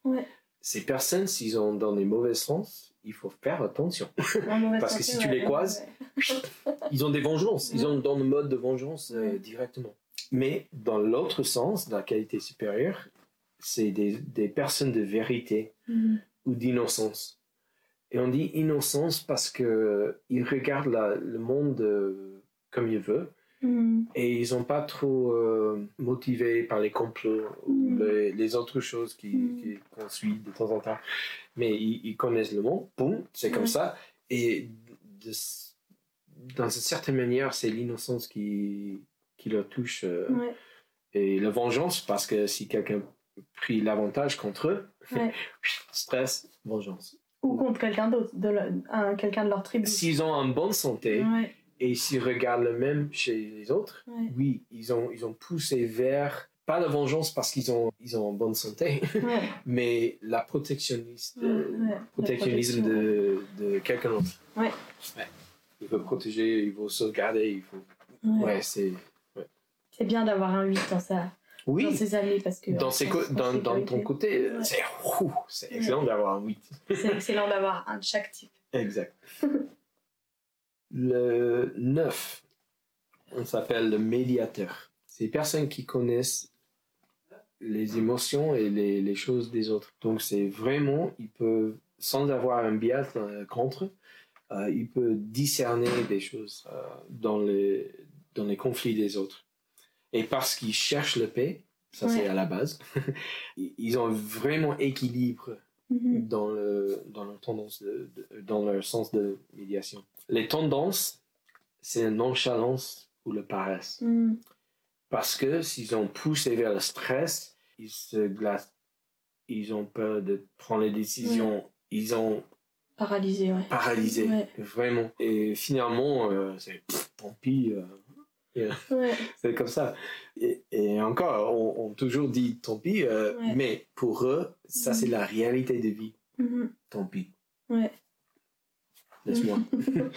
Ces personnes, s'ils sont dans les mauvais sens, il faut faire attention. [laughs] Parce que santé, si tu ouais, les croises, ouais. Ils ont des vengeances, ils Ouais. sont dans le mode de vengeance euh, Ouais. directement. Mais dans l'autre sens, dans la qualité supérieure, c'est des, des personnes de vérité Mhm. ou d'innocence. Et on dit innocence parce que ils regardent la- le monde euh, comme ils veulent Mhm. et ils sont pas trop euh, motivés par les complots ou Mm. les, les autres choses qui- Mm. qui- qu'on suit de temps en temps. Mais ils, ils connaissent le monde, boum, c'est comme ça. Et de, dans une certaine manière, c'est l'innocence qui, qui leur touche. euh, Ouais. Et la vengeance, parce que si quelqu'un pris l'avantage contre eux, Ouais. [laughs] stress, vengeance. Ou contre quelqu'un d'autre, de le- un- quelqu'un de leur tribu. S'ils ont une bonne santé Ouais. Et s'ils regardent le même chez les autres, Ouais. oui, ils ont, ils ont poussé vers, pas la vengeance parce qu'ils ont, ils ont bonne santé, Ouais. [laughs] mais la protectionniste, Ouais, protectionnisme protection, de, de quelqu'un d'autre. Ouais. Il faut protéger, il faut sauvegarder, il faut. Ouais. C'est. C'est bien d'avoir un 8 dans, sa, Oui, dans ses amis parce que. dans, en- ses co- dans, dans ton côté, ouh, c'est excellent d'avoir un 8. C'est excellent d'avoir un de chaque type. Exact. [laughs] le 9, on s'appelle le médiateur. C'est les personnes qui connaissent les émotions et les, les choses des autres. Donc c'est vraiment, il peut, sans avoir un biais contre, euh, il peut discerner des choses euh, dans, les, dans les conflits des autres. Et parce qu'ils cherchent le paix, ça c'est à la base, [laughs] ils ont vraiment équilibre Mhm. dans, le, dans leur tendance, de, de- dans leur sens de médiation. Les tendances, c'est la nonchalance ou le paresse. Mhm. Parce que s'ils ont poussé vers le stress, ils se glacent. Ils ont peur de prendre les décisions. Ils ont Paralysé, ouais. paralysé, Ouais. vraiment. Et finalement, euh, c'est tant pis, euh, [laughs] Ouais. c'est comme ça. Et, et encore, on, on toujours dit tant pis, euh, Ouais. mais pour eux, ça Mhm. c'est la réalité de vie. Mhm. Tant pis, Ouais. Laisse-moi. [laughs]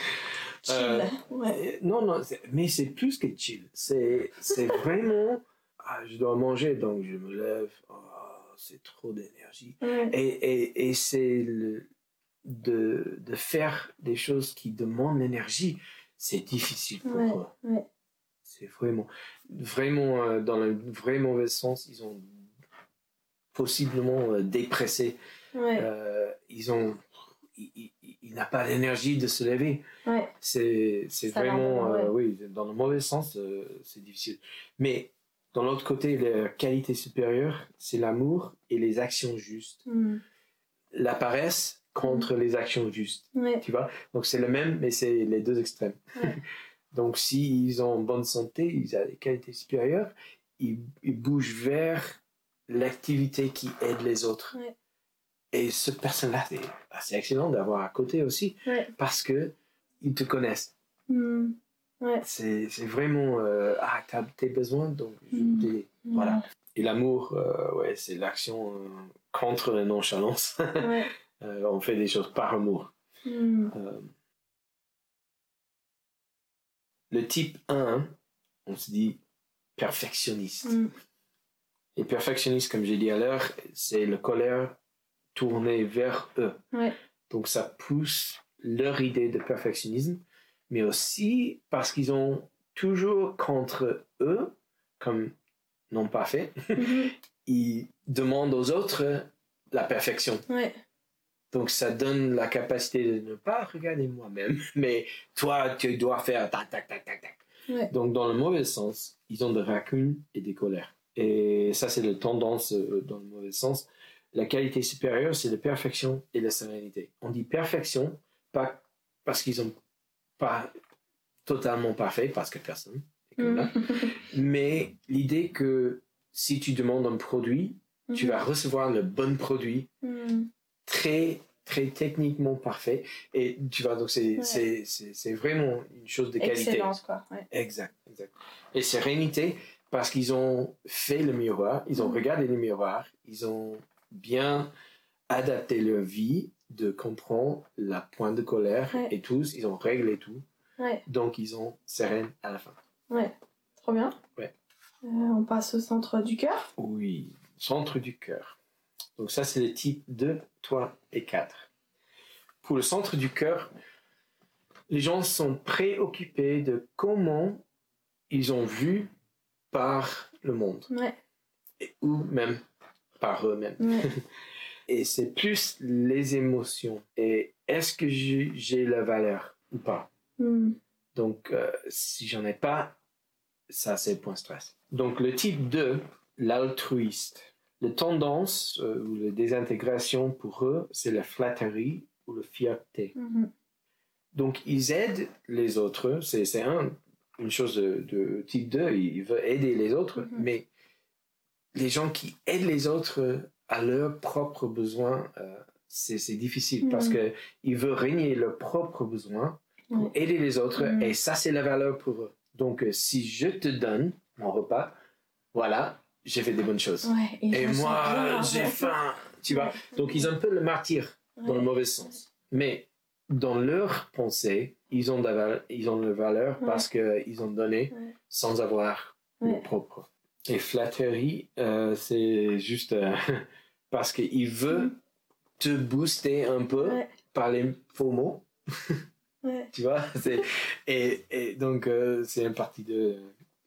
Chill. Euh, Ouais. Euh, Non, non, mais c'est plus que chill. C'est [laughs] vraiment, ah, je dois manger, donc je me lève, Ah, c'est trop d'énergie. Ouais. Et, et, et c'est le- de, de faire des choses qui demandent l'énergie, c'est difficile pour eux. ouais. C'est vraiment, vraiment euh, dans le vrai mauvais sens, ils ont possiblement euh, dépressé. Ils ont, il, il- il n'a pas l'énergie de se lever. Ouais. C'est, vraiment, euh, oui, dans le mauvais sens, euh, c'est difficile. Mais dans l'autre côté, la qualité supérieure, c'est l'amour et les actions justes. Mhm. La paresse contre les actions justes. Ouais. Tu vois Donc c'est le même, mais c'est les deux extrêmes. Ouais. [laughs] Donc s'ils ont bonne santé, ils ont des qualités supérieures, ils, ils bougent vers l'activité qui aide les autres. Et cette personne-là, c'est excellent d'avoir à côté aussi, Ouais. parce que ils te connaissent. Ouais. C'est c'est vraiment, euh, ah, t'as tes besoins, donc je Mm. t'aider. Voilà. Et l'amour, euh, ouais, c'est l'action euh, contre la nonchalance. [laughs] Ouais. Euh, on fait des choses par amour. Euh, le type 1, on se dit perfectionniste. Et perfectionniste, comme j'ai dit à l'heure, c'est le colère tournée vers eux. Ouais. Donc ça pousse leur idée de perfectionnisme, mais aussi parce qu'ils ont toujours contre eux, comme non pas fait, Mhm. [laughs] ils demandent aux autres la perfection. Ouais. Donc ça donne la capacité de ne pas regarder moi-même, [laughs] mais toi tu dois faire tac tac tac tac tac. Ouais. Donc dans le mauvais sens, ils ont des racunes et des colères. Et ça c'est la tendance euh, dans le mauvais sens. La qualité supérieure c'est la perfection et la sérénité. On dit perfection pas parce qu'ils ont pas totalement parfait parce que personne comme là, [laughs] mais l'idée que si tu demandes un produit, tu vas recevoir le bon produit Mhm. très très techniquement parfait et tu vois donc c'est Ouais. vraiment une chose de qualité Excellence, quoi. Ouais. exact exact et sérénité parce qu'ils ont fait le miroir ils ont regardé le miroir ils ont bien adapté leur vie de comprendre la pointe de colère Ouais. et tous ils ont réglé tout Ouais. donc ils ont sereine à la fin Ouais. Trop bien. Ouais. Euh, on passe au centre du cœur. Oui, centre du cœur. Donc ça, c'est le type 2, 3 et 4. Pour le centre du cœur, les gens sont préoccupés de comment ils ont vu par le monde, Ouais. et- ou même par eux-mêmes. Ouais. [laughs] Et c'est plus les émotions. Et est-ce que j'ai la valeur ou pas? Mhm. donc, euh, si j'en ai pas, ça c'est point stress. Donc, le type 2, l'altruiste. La tendance euh, ou la désintégration pour eux, c'est la flatterie ou la fierté. Mhm. Donc, ils aident les autres. C'est un, une chose de, de type 2, il veut aider les autres, mais les gens qui aident les autres à leurs propres besoins, euh, c'est difficile parce Mhm. que ils veulent régner leurs propres besoins pour aider les autres Mhm. et ça c'est la valeur pour eux. Donc euh, si je te donne mon repas, voilà, j'ai fait des bonnes choses. Ouais. Et moi j'ai faim, tu vois. Donc ils ont un peu le martyr dans le mauvais sens. Mais dans leur pensée, ils ont de la val- ils ont de la valeur Ouais. parce qu'ils ont donné sans avoir le Ouais. propre. Et flatterie, euh, c'est juste euh, [laughs] parce qu'il veut Mhm. te booster un peu Ouais. par les faux mots. Ouais. [laughs] tu vois et, et donc euh, c'est une partie de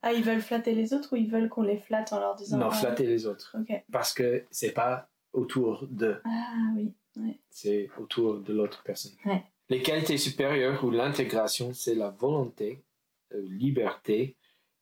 Ah, ils veulent flatter les autres ou ils veulent qu'on les flatte en leur disant. non ah, flatter les autres parce que c'est pas autour de Ah oui. Ouais. c'est autour de l'autre personne les qualités supérieures ou l'intégration c'est la volonté euh, liberté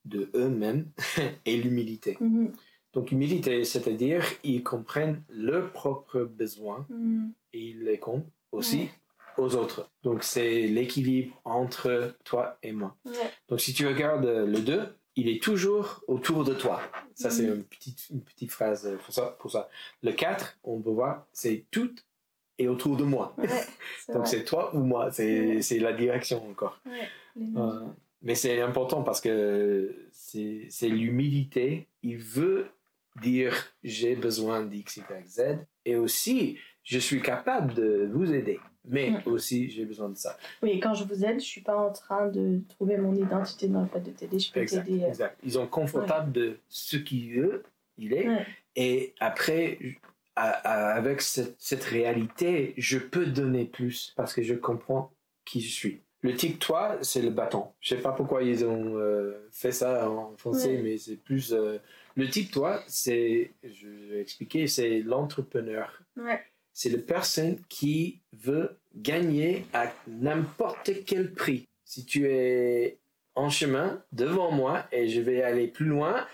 de eux-mêmes [laughs] et l'humilité Mhm. donc humilité c'est-à-dire ils comprennent leurs propres besoins Mhm. et ils les comptent aussi Ouais. aux autres donc c'est l'équilibre entre toi et moi Ouais. Donc si tu regardes le 2, il est toujours autour de toi. Ça, c'est Mhm. une petite, une petite phrase euh, pour ça, pour ça. Le 4, on peut voir, c'est tout et autour de moi. Ouais, [laughs] c'est Donc vrai. c'est toi ou moi, c'est la direction encore. Ouais, Euh, mais c'est important parce que c'est l'humilité. Il veut dire j'ai besoin d'X, Y, Z et aussi je suis capable de vous aider. Mais Mm. aussi j'ai besoin de ça. Oui, et quand je vous aide, je suis pas en train de trouver mon identité dans le fait de t'aider. Je peux t'aider. euh, exact. Ils sont confortables de ce qu'il veut, il est. Ouais. Et après, à- à- avec cette, cette réalité, je peux donner plus parce que je comprends qui je suis. Le tic-toi, c'est le bâton. Je sais pas pourquoi ils ont euh, fait ça en français, Ouais. mais c'est plus. euh, le tic-toi, c'est, je vais expliquer, c'est l'entrepreneur. Ouais. C'est la personne qui veut gagner à n'importe quel prix. Si tu es en chemin devant moi et je vais aller plus loin,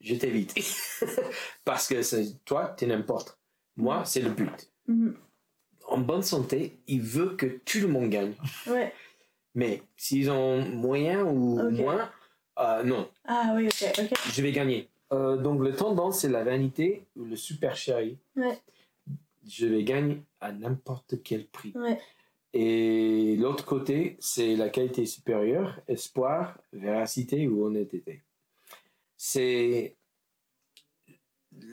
je t'évite. [laughs] Parce que c'est- toi, tu n'importe. Moi, c'est le but. Mhm. En bonne santé, il veut que tout le monde gagne. Ouais. Mais s'ils ont moyen ou moins, euh, non, Ah oui, ok, ok. je vais gagner. Euh, donc, le tendance, c'est la vanité ou le super chéri. Ouais. Je vais gagner à n'importe quel prix. Ouais. Et l'autre côté, c'est la qualité supérieure, espoir, véracité ou honnêteté. C'est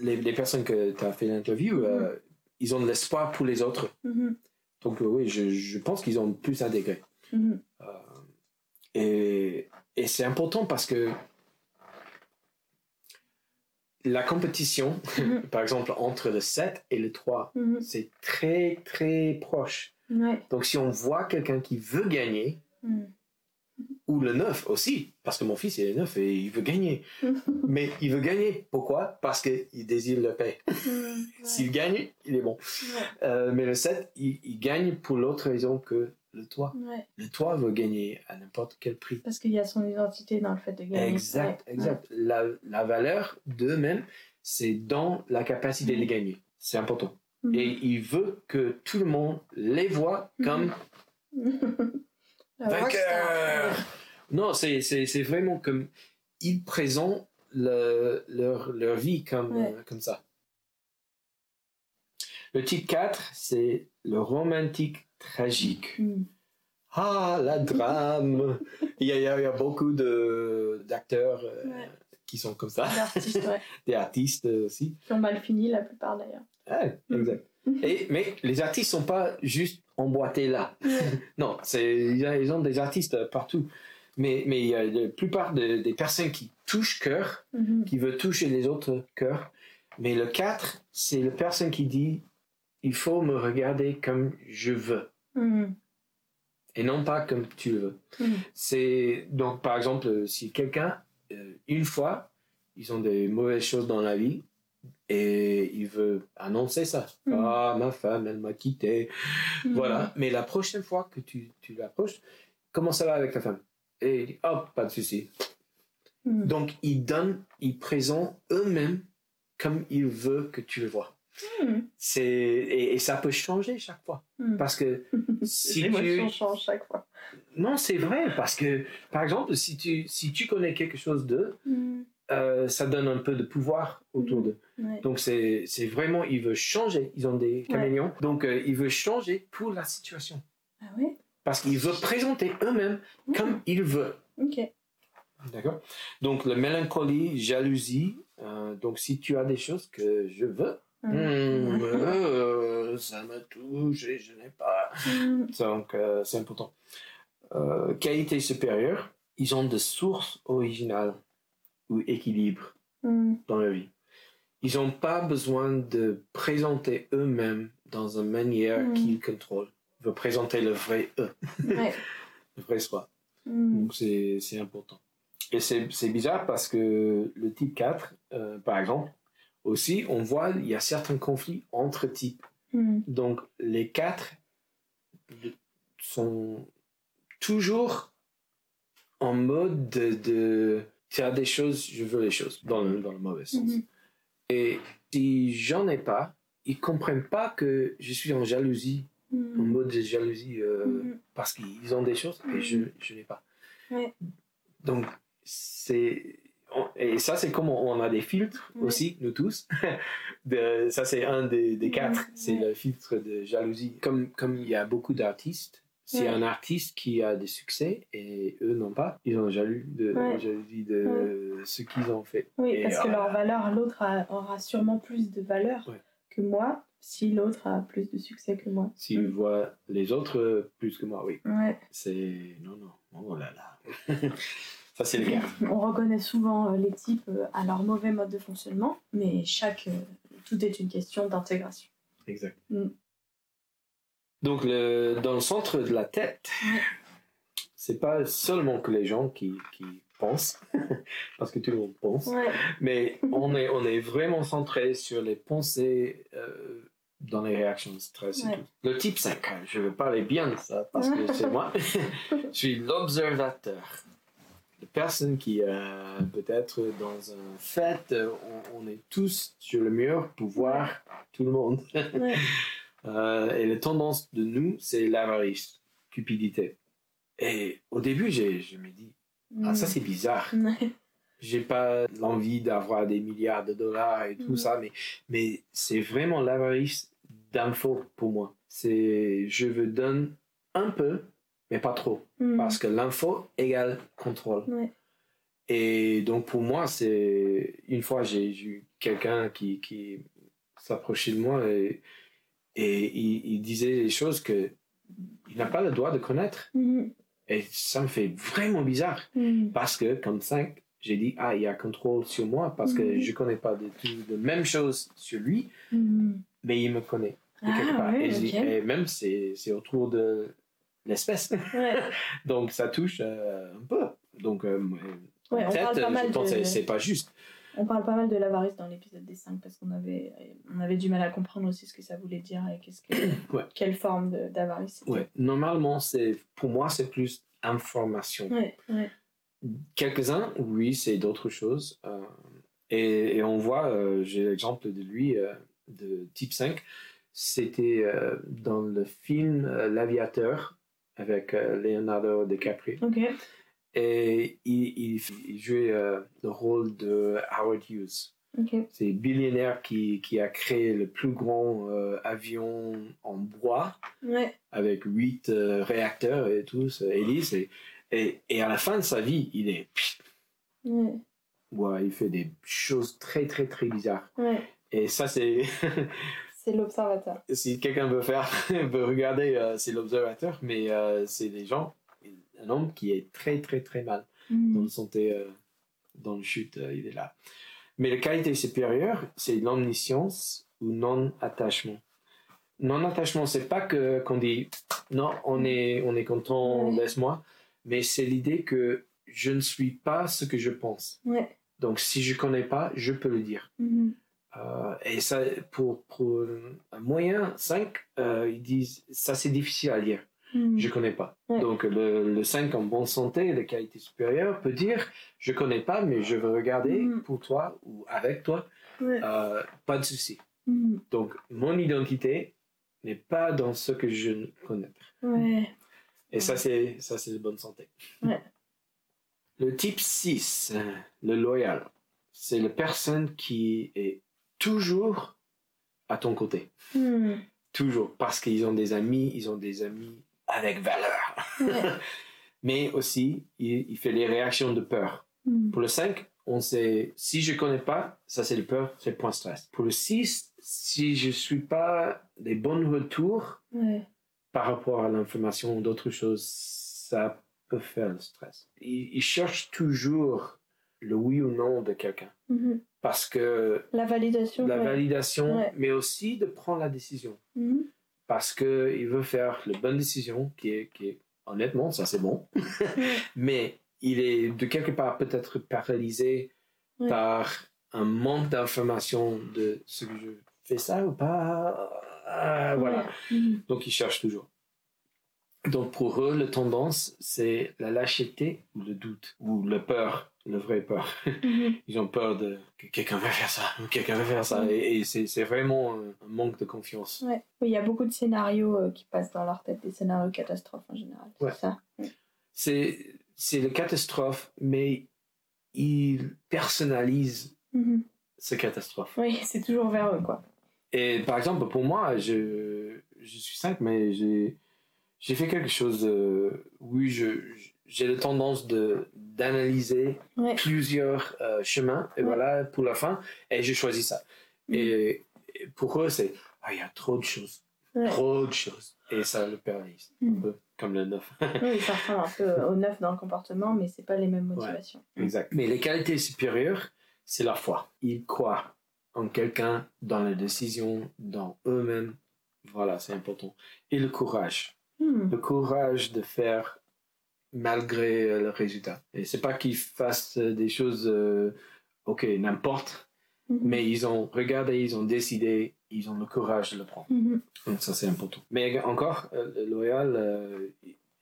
les, les personnes que tu as fait l'interview, euh, ils ont de l'espoir pour les autres. Mhm. Donc euh, oui, je, je pense qu'ils ont plus intégré. Euh, et et c'est important parce que la compétition, Mhm. [laughs] par exemple, entre le 7 et le 3, Mhm. c'est très, très proche. Ouais. Donc, si on voit quelqu'un qui veut gagner, Mhm. Ou le 9 aussi, parce que mon fils il est 9 et il veut gagner. [laughs] Mais il veut gagner, pourquoi? Parce qu'il désire le paix. Mhm. S'il gagne, il est bon. Ouais. Euh, mais le 7, il, il gagne pour l'autre raison que le toit. Ouais. Le toit veut gagner à n'importe quel prix. Parce qu'il y a son identité dans le fait de gagner. Exact, Ouais. exact. La, la valeur d'eux-mêmes, c'est dans la capacité de Mhm. gagner. C'est important. Mhm. Et il veut que tout le monde les voit comme La [laughs] rockstar. vainqueurs. Non, c'est, c'est, c'est vraiment comme ils présentent le- leur, leur vie comme, Ouais. euh, comme ça. Le type 4, c'est le romantique tragique. Mhm. Ah, la drame il, y a, il y a- beaucoup de, d'acteurs euh, Ouais. qui sont comme ça, ouais. [laughs] des artistes aussi. Qui ont mal fini la plupart d'ailleurs. Ah, exact. Et, mais les artistes sont pas juste emboîtés là. [laughs] Non, c'est, il y a- ils ont des artistes partout. Mais, mais il y a la plupart de- des personnes qui touchent cœur, Mhm. qui veulent toucher les autres cœurs. Mais le 4, c'est la personne qui dit il faut me regarder comme je veux Mhm. et non pas comme tu veux. Mhm. C'est donc par exemple si quelqu'un euh, une fois ils ont des mauvaises choses dans la vie et il veut annoncer ça. Mhm. Ah ma femme elle m'a quitté. Mhm. Voilà. Mais la prochaine fois que tu, tu l'approches, comment ça va avec ta femme? Et il dit oh pas de souci. Mhm. Donc ils donnent, ils présentent eux-mêmes comme ils veulent que tu le vois. C'est et, et ça peut changer chaque fois parce que [laughs] si Les émotions tu changent chaque fois. non, c'est vrai, parce que, par exemple, si tu, si tu connais quelque chose d'eux. Euh, ça donne un peu de pouvoir autour d'eux. Ouais. Donc, c'est vraiment, ils veulent changer. Ils ont des caméléons. Donc, euh, ils veulent changer pour la situation. Ah Parce qu'ils veulent présenter eux-mêmes comme ils veulent. Ok. D'accord? Donc, la mélancolie, jalousie. euh, donc, si tu as des choses que je veux, Mhm. hmm, ça me touche et je n'ai pas. Mhm. Donc, c'est important. Qualité supérieure, ils ont des sources originales ou équilibre Mhm. dans leur vie. Ils n'ont pas besoin de présenter eux-mêmes dans une manière Mm. qu'ils contrôlent. Ils veulent présenter le vrai eux, Ouais. [laughs] le vrai soi. Mhm. Donc, c'est important. Et c'est bizarre parce que le type 4, euh, par exemple, aussi, on voit il y a certains conflits entre types. Donc, les quatre sont toujours en mode de, de faire des choses, je veux les choses, dans le, dans le mauvais sens. Mhm. Et si j'en ai pas, ils comprennent pas que je suis en jalousie, en Mhm. mode de jalousie, euh, parce qu'ils ont des choses et je, je n'ai pas. Ouais. Donc, c'est et ça, c'est comme on a des filtres aussi, nous tous. [laughs] De- ça, c'est un des, des quatre. C'est le filtre de jalousie. Comme, comme il y a beaucoup d'artistes, c'est Ouais. un artiste qui a des succès et eux n'ont pas. Ils ont jaloux de, Ouais. jalousie de ce qu'ils ont fait. Oui, Et, parce que leur valeur, l'autre aura sûrement plus de valeur que moi si l'autre a plus de succès que moi. S'ils Mm. voient les autres euh, plus que moi, oui. C'est. Non, non. Oh là là. [laughs] ça, c'est le cas. On reconnaît souvent euh, les types euh, à leur mauvais mode de fonctionnement, mais chaque, tout est une question d'intégration. Exact. Mm. Donc, le, dans le centre de la tête, c'est pas seulement que les gens qui, qui pensent, [laughs] parce que tout le monde pense, Ouais. mais on est, on est vraiment centré sur les pensées euh, dans les réactions de stress et Ouais. tout. Le type 5, je vais parler bien de ça parce que c'est moi. [laughs] je suis l'observateur. La personne qui, euh, peut-être dans un fête, on, on est tous sur le mur pour voir tout le monde. Ouais. [laughs] Euh, et la tendance de nous, c'est l'avarice, cupidité. Et au début, je me dis, ah, ça c'est bizarre. [laughs] Mm. J'ai pas l'envie d'avoir des milliards de dollars et tout Mhm. ça, mais, mais c'est vraiment l'avarice d'info pour moi. C'est, je veux donner un peu, mais pas trop. Mm. Parce que l'info égale contrôle. Ouais. Et donc pour moi, c'est une fois j'ai j'ai eu quelqu'un qui, qui s'approchait de moi et, et il, il disait des choses que il n'a pas le droit de connaître. Mm. Et ça me fait vraiment bizarre Mm. parce que comme 5, j'ai dit ah il y a contrôle sur moi parce que Mhm. je connais pas de tout de même chose sur lui, mais il me connaît de Ah, part. et, dis- et même c'est c'est autour de l'espèce. Ouais. [laughs] Donc ça touche euh, un peu. Donc euh, Ouais, on parle pas mal de- c'est pas juste. On parle pas mal de l'avarice dans l'épisode des 5 parce qu'on avait, on avait du mal à comprendre aussi ce que ça voulait dire et qu'est-ce que, [coughs] Ouais. quelle forme d'avarice c'était. Ouais, normalement, c'est pour moi, c'est plus information. Ouais, ouais. Quelques-uns, oui, c'est d'autres choses. euh, et, et on voit, euh, j'ai l'exemple de lui, euh, de type 5. C'était dans le film L'Aviateur avec Leonardo DiCaprio. Et il, il, jouait euh, le rôle de Howard Hughes. Ok. C'est le billionnaire qui, qui a créé le plus grand euh, avion en bois Ouais. avec huit euh, réacteurs et tout, ce hélices. Et, et, et à la fin de sa vie, il est. Ouais. Ouais, il fait des choses très, très, très bizarres. Ouais. Et ça, c'est. [laughs] C'est l'observateur. si quelqu'un veut faire, [laughs] veut regarder, c'est l'observateur, mais c'est des gens, un homme qui est très, très, très mal dans Mm. le santé, euh, dans le chute, euh, il est là. Mais la qualité supérieure, c'est l'omniscience ou non-attachement. Non-attachement, c'est pas que qu'on dit non, on est, on est content, Ouais. laisse-moi, mais c'est l'idée que je ne suis pas ce que je pense. Ouais. Donc si je connais pas, je peux le dire. Mhm. Euh, et ça, pour, pour un moyen 5, euh, ils disent ça c'est difficile à lire, Mhm. je connais pas. Ouais. Donc le, le 5 en bonne santé, de qualité supérieure, peut dire je connais pas, mais je veux regarder Mhm. pour toi ou avec toi, Ouais. euh, pas de souci. Mhm. Donc mon identité n'est pas dans ce que je ne connais. Ouais. Et ça c'est ça c'est de bonne santé. Le type 6, euh, le loyal, c'est la personne qui est toujours à ton côté. Toujours. Parce qu'ils ont des amis, ils ont des amis avec valeur. Ouais. [laughs] Mais aussi, il, il fait les réactions de peur. Mhm. Pour le 5, on sait, si je connais pas, ça c'est le peur, c'est le point stress. Pour le 6, si je suis pas des bons retours Ouais. par rapport à l'information ou d'autres choses, ça peut faire le stress. Il, il cherche toujours le oui ou non de quelqu'un. Mhm. Parce que La validation. la ouais. validation, Ouais. mais aussi de prendre la décision. Mhm. Parce qu'il veut faire la bonne décision, qui est, qui est honnêtement, ça c'est bon. [laughs] Mais il est de quelque part peut-être paralysé Ouais. par un manque d'information de ce que je fais ça ou pas. Ah, voilà. Ouais. Mhm. Donc ils cherchent toujours. Donc pour eux, la tendance, c'est la lâcheté ou le doute, ou la peur, la vraie peur. Mhm. Ils ont peur de que quelqu'un va faire ça, ou quelqu'un va faire ça. Mm. Et, et c'est c'est vraiment un, manque de confiance. Ouais. Oui, il y a beaucoup de scénarios euh, qui passent dans leur tête, des scénarios catastrophes en général. Ouais. C'est ça. C'est c'est la catastrophe, mais ils personnalisent Mhm. ce catastrophe. Oui, c'est toujours vers eux, quoi. Et par exemple, pour moi, je, je suis simple, mais j'ai, j'ai fait quelque chose. euh, oui, je, j'ai la tendance de, d'analyser Ouais. plusieurs euh, chemins, et Ouais. voilà, pour la fin, et j'ai choisi ça. Mhm. Et, et pour eux, c'est, ah, il y a trop de choses, Ouais. trop de choses. Et ça le pénalise, un Mhm. peu comme le neuf. Oui, ça ressemble un peu au neuf dans le comportement, mais c'est pas les mêmes motivations. Exact. Mais les qualités supérieures, c'est la foi. Ils croient en quelqu'un, dans les décisions, dans eux-mêmes. Voilà, c'est important. Et le courage. Mhm. Le courage de faire malgré euh, le résultat. Et c'est pas qu'ils fassent euh, des choses, euh, ok, n'importe, Mhm. mais ils ont regardé, ils ont décidé, ils ont le courage de le prendre. Mhm. Donc ça, c'est important. Mais encore, euh, le loyal, euh,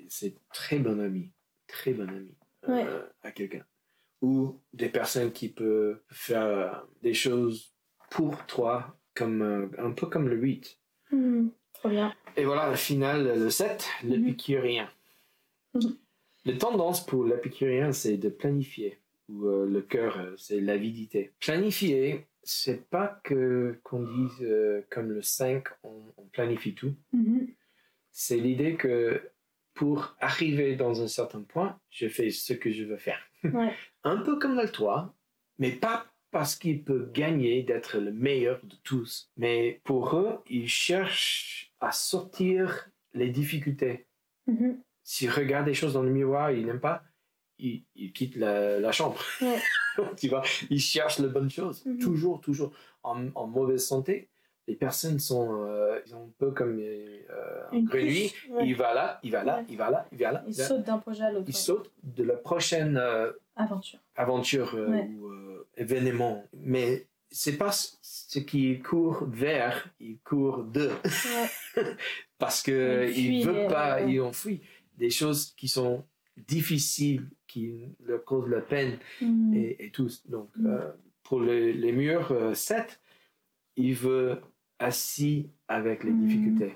c'est très bon ami. Très bon ami Ouais. à quelqu'un. Ou des personnes qui peuvent faire des choses pour toi, comme, un peu comme le 8. Mhm. Trop bien. Et voilà, le final, le 7, l'épicurien. Mhm. La tendance pour l'épicurien, c'est de planifier. Ou euh, le cœur, euh, c'est l'avidité. Planifier, c'est pas que qu'on dise euh, comme le 5, on, on planifie tout. Mhm. C'est l'idée que pour arriver dans un certain point, je fais ce que je veux faire. [laughs] Ouais. un peu comme le toit, mais pas parce qu'il peut gagner d'être le meilleur de tous. Mais pour eux, ils cherchent à sortir les difficultés. Mhm. S'ils regardent des choses dans le miroir, ils n'aiment pas, ils, ils quittent la, la chambre. Ouais. [laughs] tu vois, ils cherchent les bonnes choses. Mhm. Toujours, toujours. En, en mauvaise santé, les personnes sont, euh, ils un peu comme euh, un Une grenouille. ouais. Il va là, il va là, Ouais. il va là, il va là. Il sautent d'un projet à l'autre. il saute de la prochaine euh, Aventure. aventure euh, ou euh, événement. Mais c'est pas ce- ce qui court vers, il court de. Ouais. [laughs] Parce que Il fuit, il veut euh, pas, il enfuit des choses qui sont difficiles, qui leur causent la peine Mhm. et, et tout. Donc, Mm. euh, pour les, les murs 7, il veut assis avec les Mm. difficultés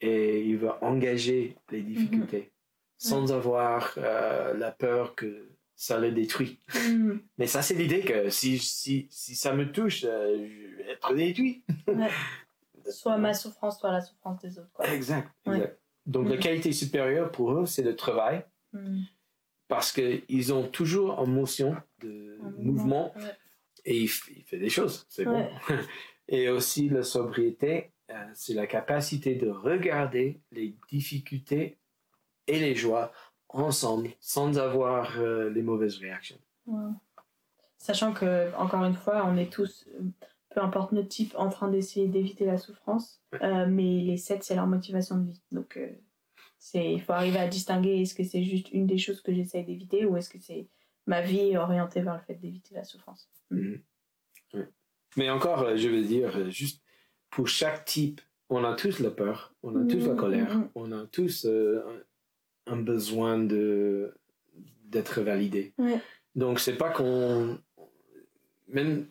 et il veut engager les difficultés Mm-hmm. sans avoir euh, la peur que ça le détruit. Mhm. [laughs] Mais ça, c'est l'idée que si, si, si ça me touche, euh, je vais être détruit. Ouais. [laughs] Soit ma souffrance, soit la souffrance des autres. Quoi. Exact. Ouais. Donc, la Mhm. qualité supérieure pour eux, c'est le travail Mhm. parce qu'ils ont toujours en motion de mouvement Ouais. et il, il fait des choses. C'est bon. [laughs] et aussi, la sobriété, euh, c'est la capacité de regarder les difficultés et les joies ensemble sans avoir euh, les mauvaises réactions. Sachant que, encore une fois, on est tous, euh, peu importe notre type, en train d'essayer d'éviter la souffrance. Euh, mais les 7, c'est leur motivation de vie. Donc, euh, c'est- il faut arriver à distinguer est-ce que c'est juste une des choses que j'essaye d'éviter ou est-ce que c'est ma vie orientée vers le fait d'éviter la souffrance. Mhm. Ouais. Mais encore, je veux dire, juste pour chaque type, on a tous la peur, on a tous la Mhm, colère, on a tous un, besoin de d'être validé. Ouais. Donc c'est pas qu'on même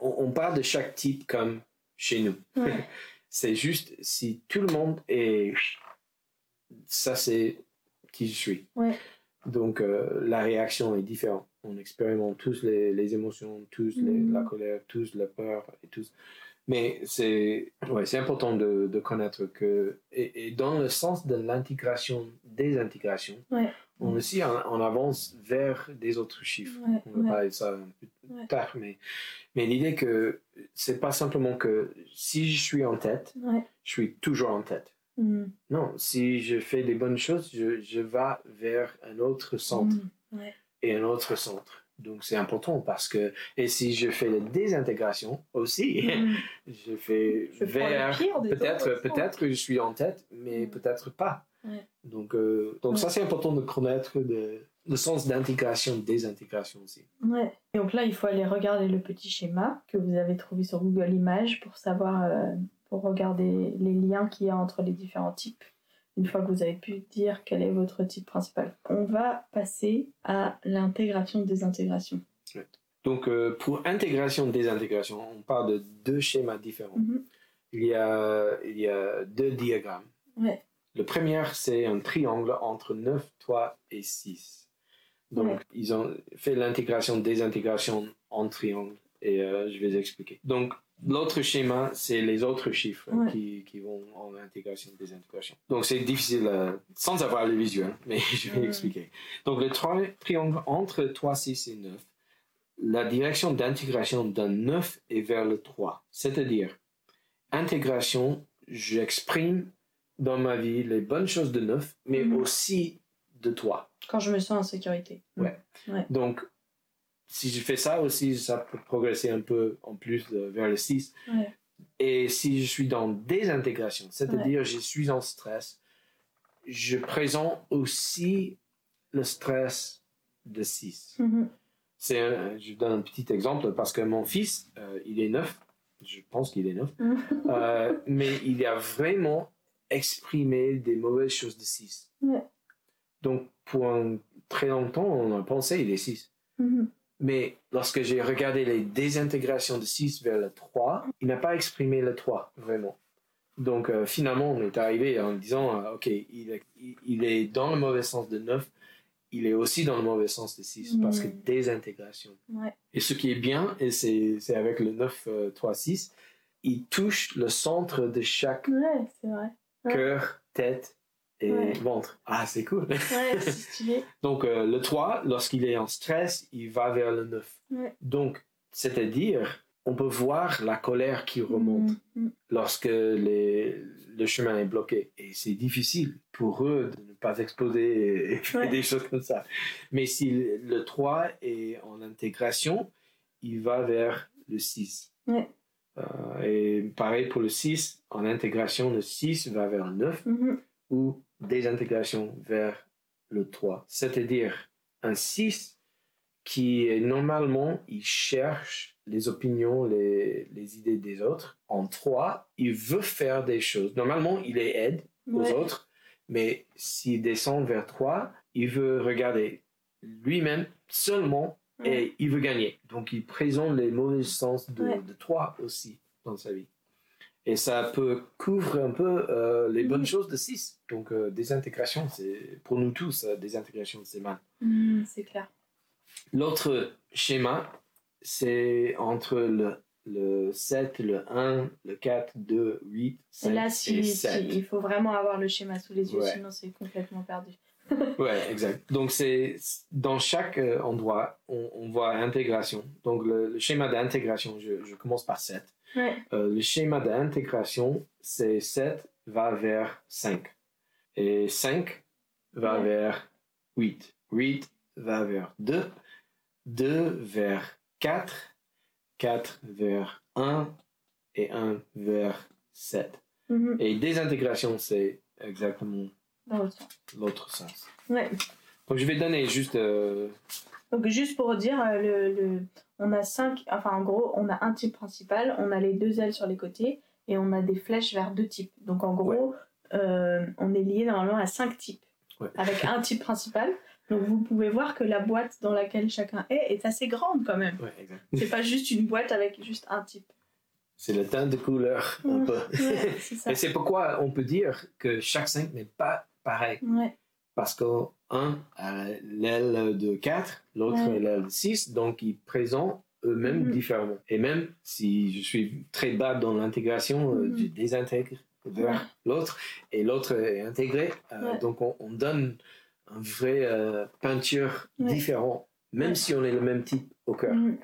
on, on parle de chaque type comme chez nous. Ouais. [laughs] C'est juste si tout le monde est ça c'est qui je suis. Ouais. Donc euh, la réaction est différente. On expérimente tous les, les émotions, tous les- la colère, tous la peur et tous. Mais c'est ouais, important de, de connaître que et, et dans le sens de l'intégration des intégrations, Ouais. on aussi on, on avance vers des autres chiffres. Ouais, On va parler de ça un peu Ouais. tard, mais mais l'idée que c'est pas simplement que si je suis en tête, je suis toujours en tête. Mhm. Non, si je fais des bonnes choses, je, je vais vers un autre centre. Ouais. et un autre centre. Donc c'est important parce que et si je fais la désintégration aussi, Mhm. [laughs] je fais Je vers peut-être peut-être je suis en tête, mais Mm. peut-être pas. Ouais. Donc euh, donc Ouais. ça c'est important de connaître le, le sens d'intégration, désintégration aussi. Ouais. Et donc là, il faut aller regarder le petit schéma que vous avez trouvé sur Google Images pour savoir, euh, pour regarder les liens qu'il y a entre les différents types. Une fois que vous avez pu dire quel est votre type principal. On va passer à l'intégration désintégration. Donc euh, pour intégration, désintégration, on parle de deux schémas différents. Mhm. Il y a il y a deux diagrammes. Ouais. Le premier, c'est un triangle entre 9, 3 et 6. Donc, Ouais. ils ont fait l'intégration, désintégration en triangle. Et euh, je vais expliquer. Donc, l'autre schéma, c'est les autres chiffres Ouais. qui, qui vont en intégration, désintégration. Donc, c'est difficile euh, sans avoir le visuel, [laughs] mais je vais Ouais. expliquer. Donc, le tri- triangle entre 3, 6 et 9, la direction d'intégration d'un 9 est vers le 3. C'est-à-dire, intégration, j'exprime dans ma vie les bonnes choses de 9, mais Mhm. aussi de 3. Quand je me sens en sécurité. Ouais. Donc, si je fais ça aussi, ça peut progresser un peu en plus vers le 6. Ouais. Et si je suis dans désintégration, c'est-à-dire je suis en stress, je présente aussi le stress de 6. Mhm. C'est un- je donne un petit exemple parce que mon fils, euh, il est neuf, je pense qu'il est neuf, Mhm. euh, mais il a vraiment exprimé des mauvaises choses de 6. Ouais. Donc, pour un très longtemps, on a pensé il est 6. Mhm. Mais lorsque j'ai regardé les désintégrations de 6 vers le 3, il n'a pas exprimé le 3, vraiment. Donc euh, finalement, on est arrivé en disant, euh, OK, il est, il- est dans le mauvais sens de 9, il est aussi dans le mauvais sens de 6, parce que désintégration. Ouais. Et ce qui est bien, et c'est avec le 9, euh, 3, 6, il touche le centre de chaque Ouais, vrai. Ouais. cœur, tête et Ouais. ventre. Ah, c'est cool. Ouais, c'est [laughs] stylé. Donc euh, le 3, lorsqu'il est en stress, il va vers le 9. Ouais. Donc, c'est-à-dire, on peut voir la colère qui remonte Mhm. lorsque les- le chemin est bloqué. Et c'est difficile pour eux de ne pas exploser et faire des choses comme ça. Mais si le le 3 est en intégration, il va vers le 6. Ouais. Euh, et pareil pour le 6, en intégration, le 6 va vers le 9 Mhm. ou désintégration vers le 3. C'est-à-dire un 6 qui normalement, il cherche les opinions, les, les idées des autres. En 3, il veut faire des choses. Normalement, il les aide aux Ouais. autres, mais s'il descend vers 3, il veut regarder lui-même seulement Ouais. et il veut gagner. Donc il présente les mauvais sens de, Ouais. de 3 aussi dans sa vie. Et ça peut couvrir un peu euh, les bonnes Mhm. choses de 6. Donc, euh, désintégration, c'est pour nous tous, désintégration, c'est mal. Mhm, c'est clair. L'autre schéma, c'est entre le, le 7, le 1, le 4, 2, 8, 5 Et là, et si, si- 7. il faut vraiment avoir le schéma sous les yeux, Ouais. sinon c'est complètement perdu. [laughs] [laughs] Ouais, exact. Donc, c'est dans chaque euh, endroit, on, on voit intégration. Donc, le, le schéma d'intégration, je, je commence par 7. Ouais. Euh, le schéma d'intégration, c'est 7 va vers 5. Et 5 va Ouais. vers 8. 8 va vers 2. 2 vers 4. 4 vers 1. Et 1 vers 7. Mhm. Et désintégration, c'est exactement Dans l'autre sens. l'autre sens. Ouais. Donc je vais donner juste... euh, Donc juste pour dire, euh, le, le- on a cinq, enfin en gros, on a un type principal, on a les deux ailes sur les côtés et on a des flèches vers deux types. Donc en gros, euh, on est lié normalement à cinq types Ouais. avec un type principal. Donc vous pouvez voir que la boîte dans laquelle chacun est est assez grande quand même. ouais. C'est pas juste une boîte avec juste un type. C'est le teint de couleur, un peu. Ouais, c'est ça. [laughs] Et c'est pourquoi on peut dire que chaque 5 n'est pas pareil. Ouais. Parce qu'un a l'aile de 4, l'autre Ouais. a l'aile de 6, donc ils présentent eux-mêmes Mhm. différemment. Et même si je suis très bas dans l'intégration, euh, Mhm. je désintègre vers Ouais. l'autre et l'autre est intégré. Euh, Ouais. Donc on, on donne un vrai euh, peinture différent, même si on est le même type au cœur. Mhm.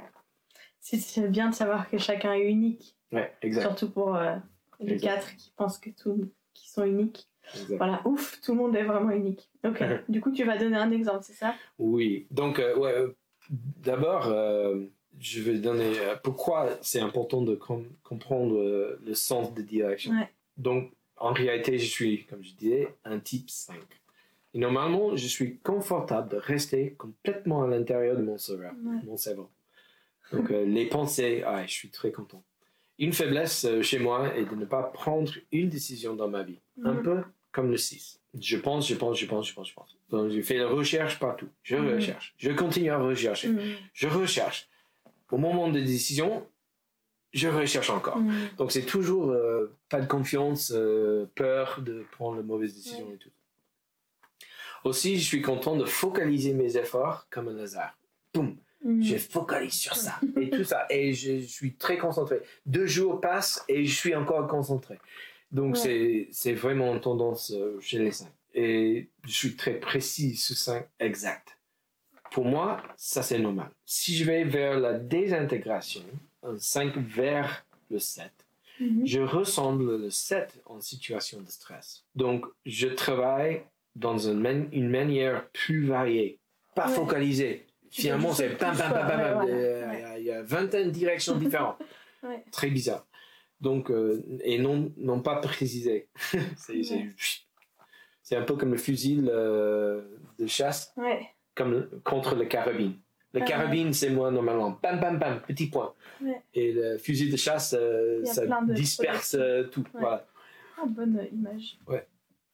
C'est- bien de savoir que chacun est unique, exact. surtout pour euh, les Exact. quatre qui pensent que tout, qui sont uniques. Voilà, ouf, tout le monde est vraiment unique. Ok, du coup, tu vas donner un exemple, c'est ça? Oui, donc euh, ouais, euh, d'abord, euh, je vais donner pourquoi c'est important de com- comprendre le sens de direction. Ouais. Donc, en réalité, je suis, comme je disais, un type 5. Et normalement, je suis confortable de rester complètement à l'intérieur de mon cerveau. Ouais. Mon cerveau. Donc, les pensées, ah, je suis très content. Une faiblesse chez moi est de ne pas prendre une décision dans ma vie. Un Mhm. peu comme le 6. Je pense, je pense, je pense, je pense, je pense. Donc, je fais la recherche partout. Je Mhm. recherche. Je continue à rechercher. Mhm. Je recherche. Au moment de décision, je recherche encore. Mhm. Donc, c'est toujours euh, pas de confiance, euh, peur de prendre la mauvaise décision et tout. Aussi, je suis content de focaliser mes efforts comme un hasard. Boum, je focalise sur ça [laughs] et tout ça et je, je suis très concentré. Deux jours passent et je suis encore concentré. Donc Ouais. c'est c'est vraiment une tendance euh, chez les cinq. Et je suis très précis sur cinq exact. Pour moi, ça c'est normal. Si je vais vers la désintégration, un 5 vers le 7, Mhm. je ressemble le 7 en situation de stress. Donc, je travaille dans une, man- une manière plus variée, pas Ouais. focalisée. Finalement, c'est. Euh, Il y a- il y a vingtaine de directions [laughs] différentes. Ouais. Très bizarre. Donc, euh, et non, non pas précisé. [laughs] c'est c'est- c'est un peu comme le fusil euh, de chasse Ouais. comme contre le carabine. Le Ah ouais. carabine, c'est moi normalement. Bam, bam, bam, petit point. Ouais. Et le fusil de chasse, euh, ça disperse tout. Ouais. Voilà. Ah, bonne image.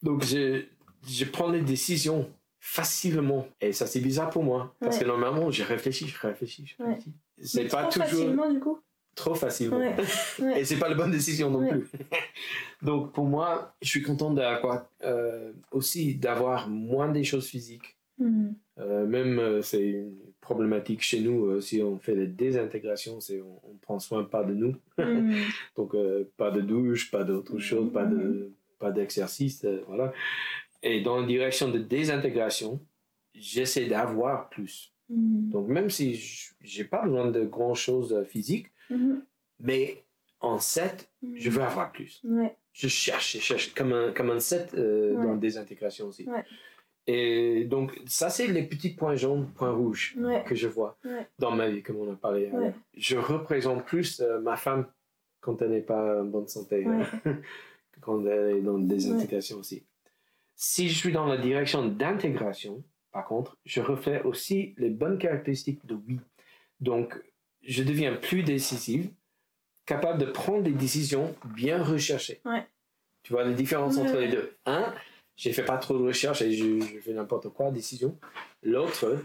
Donc, je, je prends les décisions facilement. Et ça, c'est bizarre pour moi. Parce Ouais. que normalement, je réfléchis, je réfléchis, je Ouais. réfléchis. C'est Mais pas toujours facilement, du coup? Trop facilement. Ouais. [laughs] Ouais. Et c'est pas la bonne décision non Ouais. plus. [laughs] Donc, pour moi, je suis content d'avoir, euh, aussi d'avoir moins des choses physiques. Mhm. Euh, même, euh, c'est une problématique chez nous, euh, si on fait la désintégration, c'est on, on prend soin pas de nous. [laughs] Mhm. Donc, pas de douche, pas d'autre chose, pas de Mhm. pas d'exercice, voilà. Et dans la direction de désintégration, j'essaie d'avoir plus. Donc, même si j'ai pas besoin de grand chose euh, Mhm. mais en 7, je veux avoir plus. Ouais. Je cherche, je cherche comme un, comme un 7 euh, Ouais. dans la désintégration aussi. Ouais. Et donc, ça, c'est les petits points jaunes, points rouges que je vois dans ma vie, comme on a parlé. Je représente plus euh, ma femme quand elle n'est pas en bonne santé, [laughs] quand elle est dans la désintégration aussi. Si je suis dans la direction d'intégration, par contre, je reflète aussi les bonnes caractéristiques de oui. Donc, je deviens plus décisive, capable de prendre des décisions bien recherchées. Ouais. Tu vois la différence entre les deux. Un, j'ai fait pas trop de recherche et je, je fais n'importe quoi, décision. L'autre,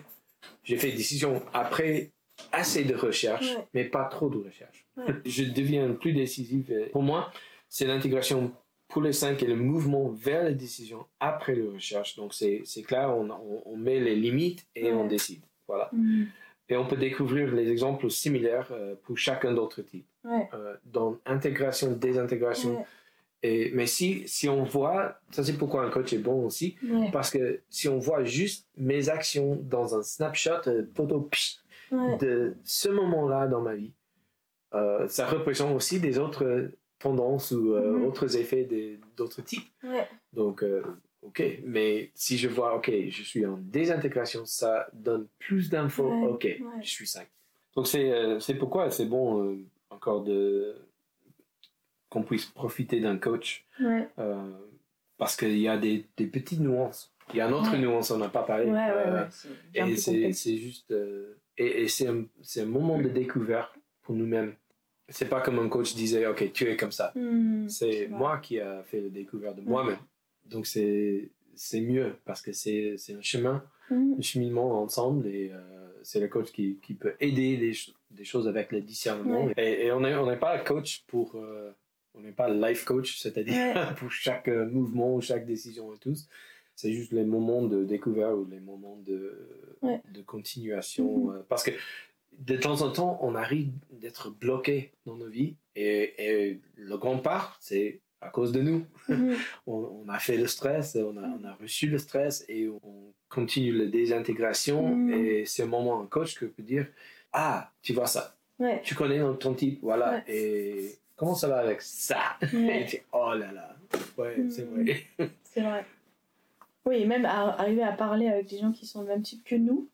j'ai fait décision après assez de recherche, Ouais. mais pas trop de recherche. Ouais. Je deviens plus décisif. Pour moi, c'est l'intégration pour les cinq et le mouvement vers les décisions après les recherches. Donc c'est clair, on, on, on met les limites et on décide. Voilà. Mhm. Et on peut découvrir les exemples similaires euh, pour chacun d'autres types. Ouais. Euh, dans intégration, désintégration. Ouais. Et, mais si, si on voit, ça c'est pourquoi un coach est bon aussi, Ouais. parce que si on voit juste mes actions dans un snapshot, euh, photo de ce moment-là dans ma vie, euh, ça représente aussi des autres tendances ou Mhm. autres effets d'autres types. Donc, ok, mais si je vois, ok, je suis en désintégration, ça donne plus d'infos, Ouais, ok, ouais. je suis 5. Donc, c'est euh, pourquoi c'est bon euh, encore de qu'on puisse profiter d'un coach Ouais. euh, parce qu'il y a des, des petites nuances. Il y a une autre nuance, on n'a pas parlé. Euh, et c'est juste. et et c'est un, moment de découverte pour nous-mêmes. C'est pas comme un coach disait, OK, tu es comme ça. Mhm. C'est moi qui a fait la découverte de moi-même. Donc c'est c'est mieux parce que c'est c'est un chemin, Mhm. un cheminement ensemble et euh, c'est le coach qui, qui peut aider des, ch- des choses avec le discernement. Ouais. Et, et on n'est on n'est pas coach pour. euh, on n'est pas life coach, c'est-à-dire Ouais. [laughs] pour chaque euh, mouvement, chaque décision et tout. C'est juste les moments de découverte ou les moments de, Ouais. de continuation. Mhm. euh, parce que de temps en temps, on arrive d'être bloqué dans nos vies et, et le grand part, c'est à cause de nous. Mhm. [laughs] On, on a fait le stress, on a, on a reçu le stress et on continue la désintégration. Mhm. Et c'est un moment, un coach que peut dire Ah, tu vois ça, Ouais. tu connais ton type, voilà. Ouais. Et comment ça va avec ça? [laughs] Et tu Oh là là, ouais, c'est Mhm. vrai. [laughs] C'est vrai. Oui, et même à arriver à parler avec des gens qui sont le même type que nous,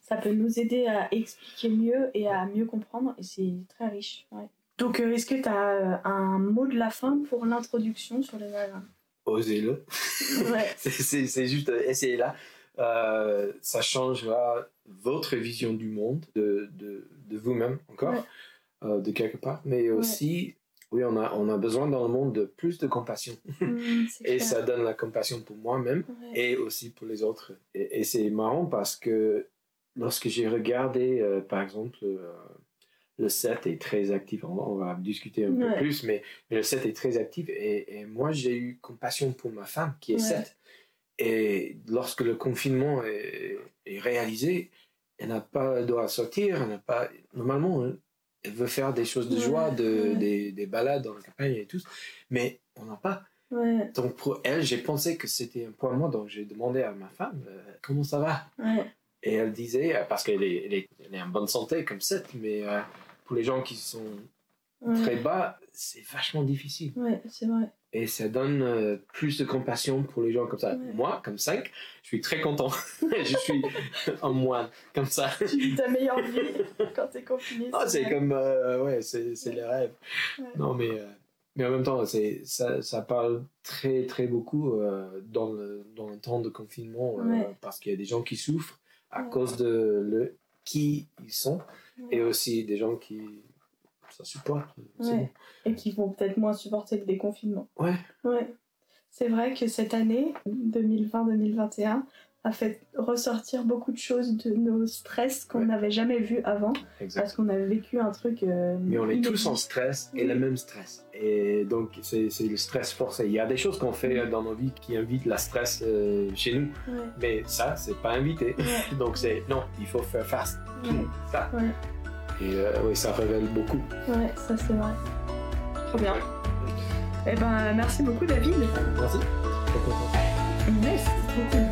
ça peut nous aider à expliquer mieux et à mieux comprendre, et c'est très riche. ouais. Donc, euh, est-ce que tu as un mot de la fin pour l'introduction sur les diagrammes Osez-le. Ouais. [laughs] C'est- juste euh, essayez là. Euh, ça changera votre vision du monde, de, de, de vous-même encore, Ouais. euh, de quelque part. Mais aussi, oui, on a, on a besoin dans le monde de plus de compassion. C'est [laughs] Et clair. ça donne la compassion pour moi-même et aussi pour les autres. Et, et c'est marrant parce que lorsque j'ai regardé, euh, par exemple, euh, le 7 est très actif, on, on va discuter un peu plus, mais, mais le 7 est très actif et, et moi j'ai eu compassion pour ma femme qui est Ouais. 7. Et lorsque le confinement est, est réalisé, elle n'a pas le droit à sortir, elle n'a pas. Normalement, elle veut faire des choses de Ouais, joie, de, des, des balades dans la campagne et tout, mais on n'a pas. Donc pour elle, j'ai pensé que c'était un point mort, donc j'ai demandé à ma femme euh, comment ça va? Et elle disait, euh, parce qu'elle est, elle est, elle est en bonne santé comme ça, mais euh, pour les gens qui sont ouais. très bas, c'est vachement difficile. Ouais, c'est vrai. Et ça donne euh, plus de compassion pour les gens comme ça. Ouais. Moi, comme 5, je suis très content. [laughs] je suis [laughs] en moine, comme ça. Tu vis ta meilleure vie quand t'es confiné. Ah, c'est comme, euh, ouais, c'est c'est les rêves. Ouais. Non, mais, euh, mais en même temps, ça, ça parle très, très beaucoup euh, dans, le, dans le temps de confinement Ouais. parce qu'il y a des gens qui souffrent à Ouais. cause de le, qui ils sont et aussi des gens qui ça supporte. Ouais. Et qui vont peut-être moins supporter le déconfinement. Ouais, Ouais. C'est vrai que cette année, 2020-2021, a fait ressortir beaucoup de choses de nos stress qu'on Ouais. n'avait jamais vus avant. exact. Parce qu'on avait vécu un truc. euh, Mais on est tous en stress et Oui. le même stress. Et donc, c'est c'est le stress forcé. Il y a des choses qu'on fait dans nos vies qui invitent la stress euh, chez nous. Ouais, Mais ça, c'est pas invité. ouais, [laughs] Donc, c'est non, il faut faire face. ouais, Ça. Et euh, oui, ça révèle beaucoup. ouais, ça c'est vrai. Trop bien. Eh ben, merci beaucoup David. Merci. Content.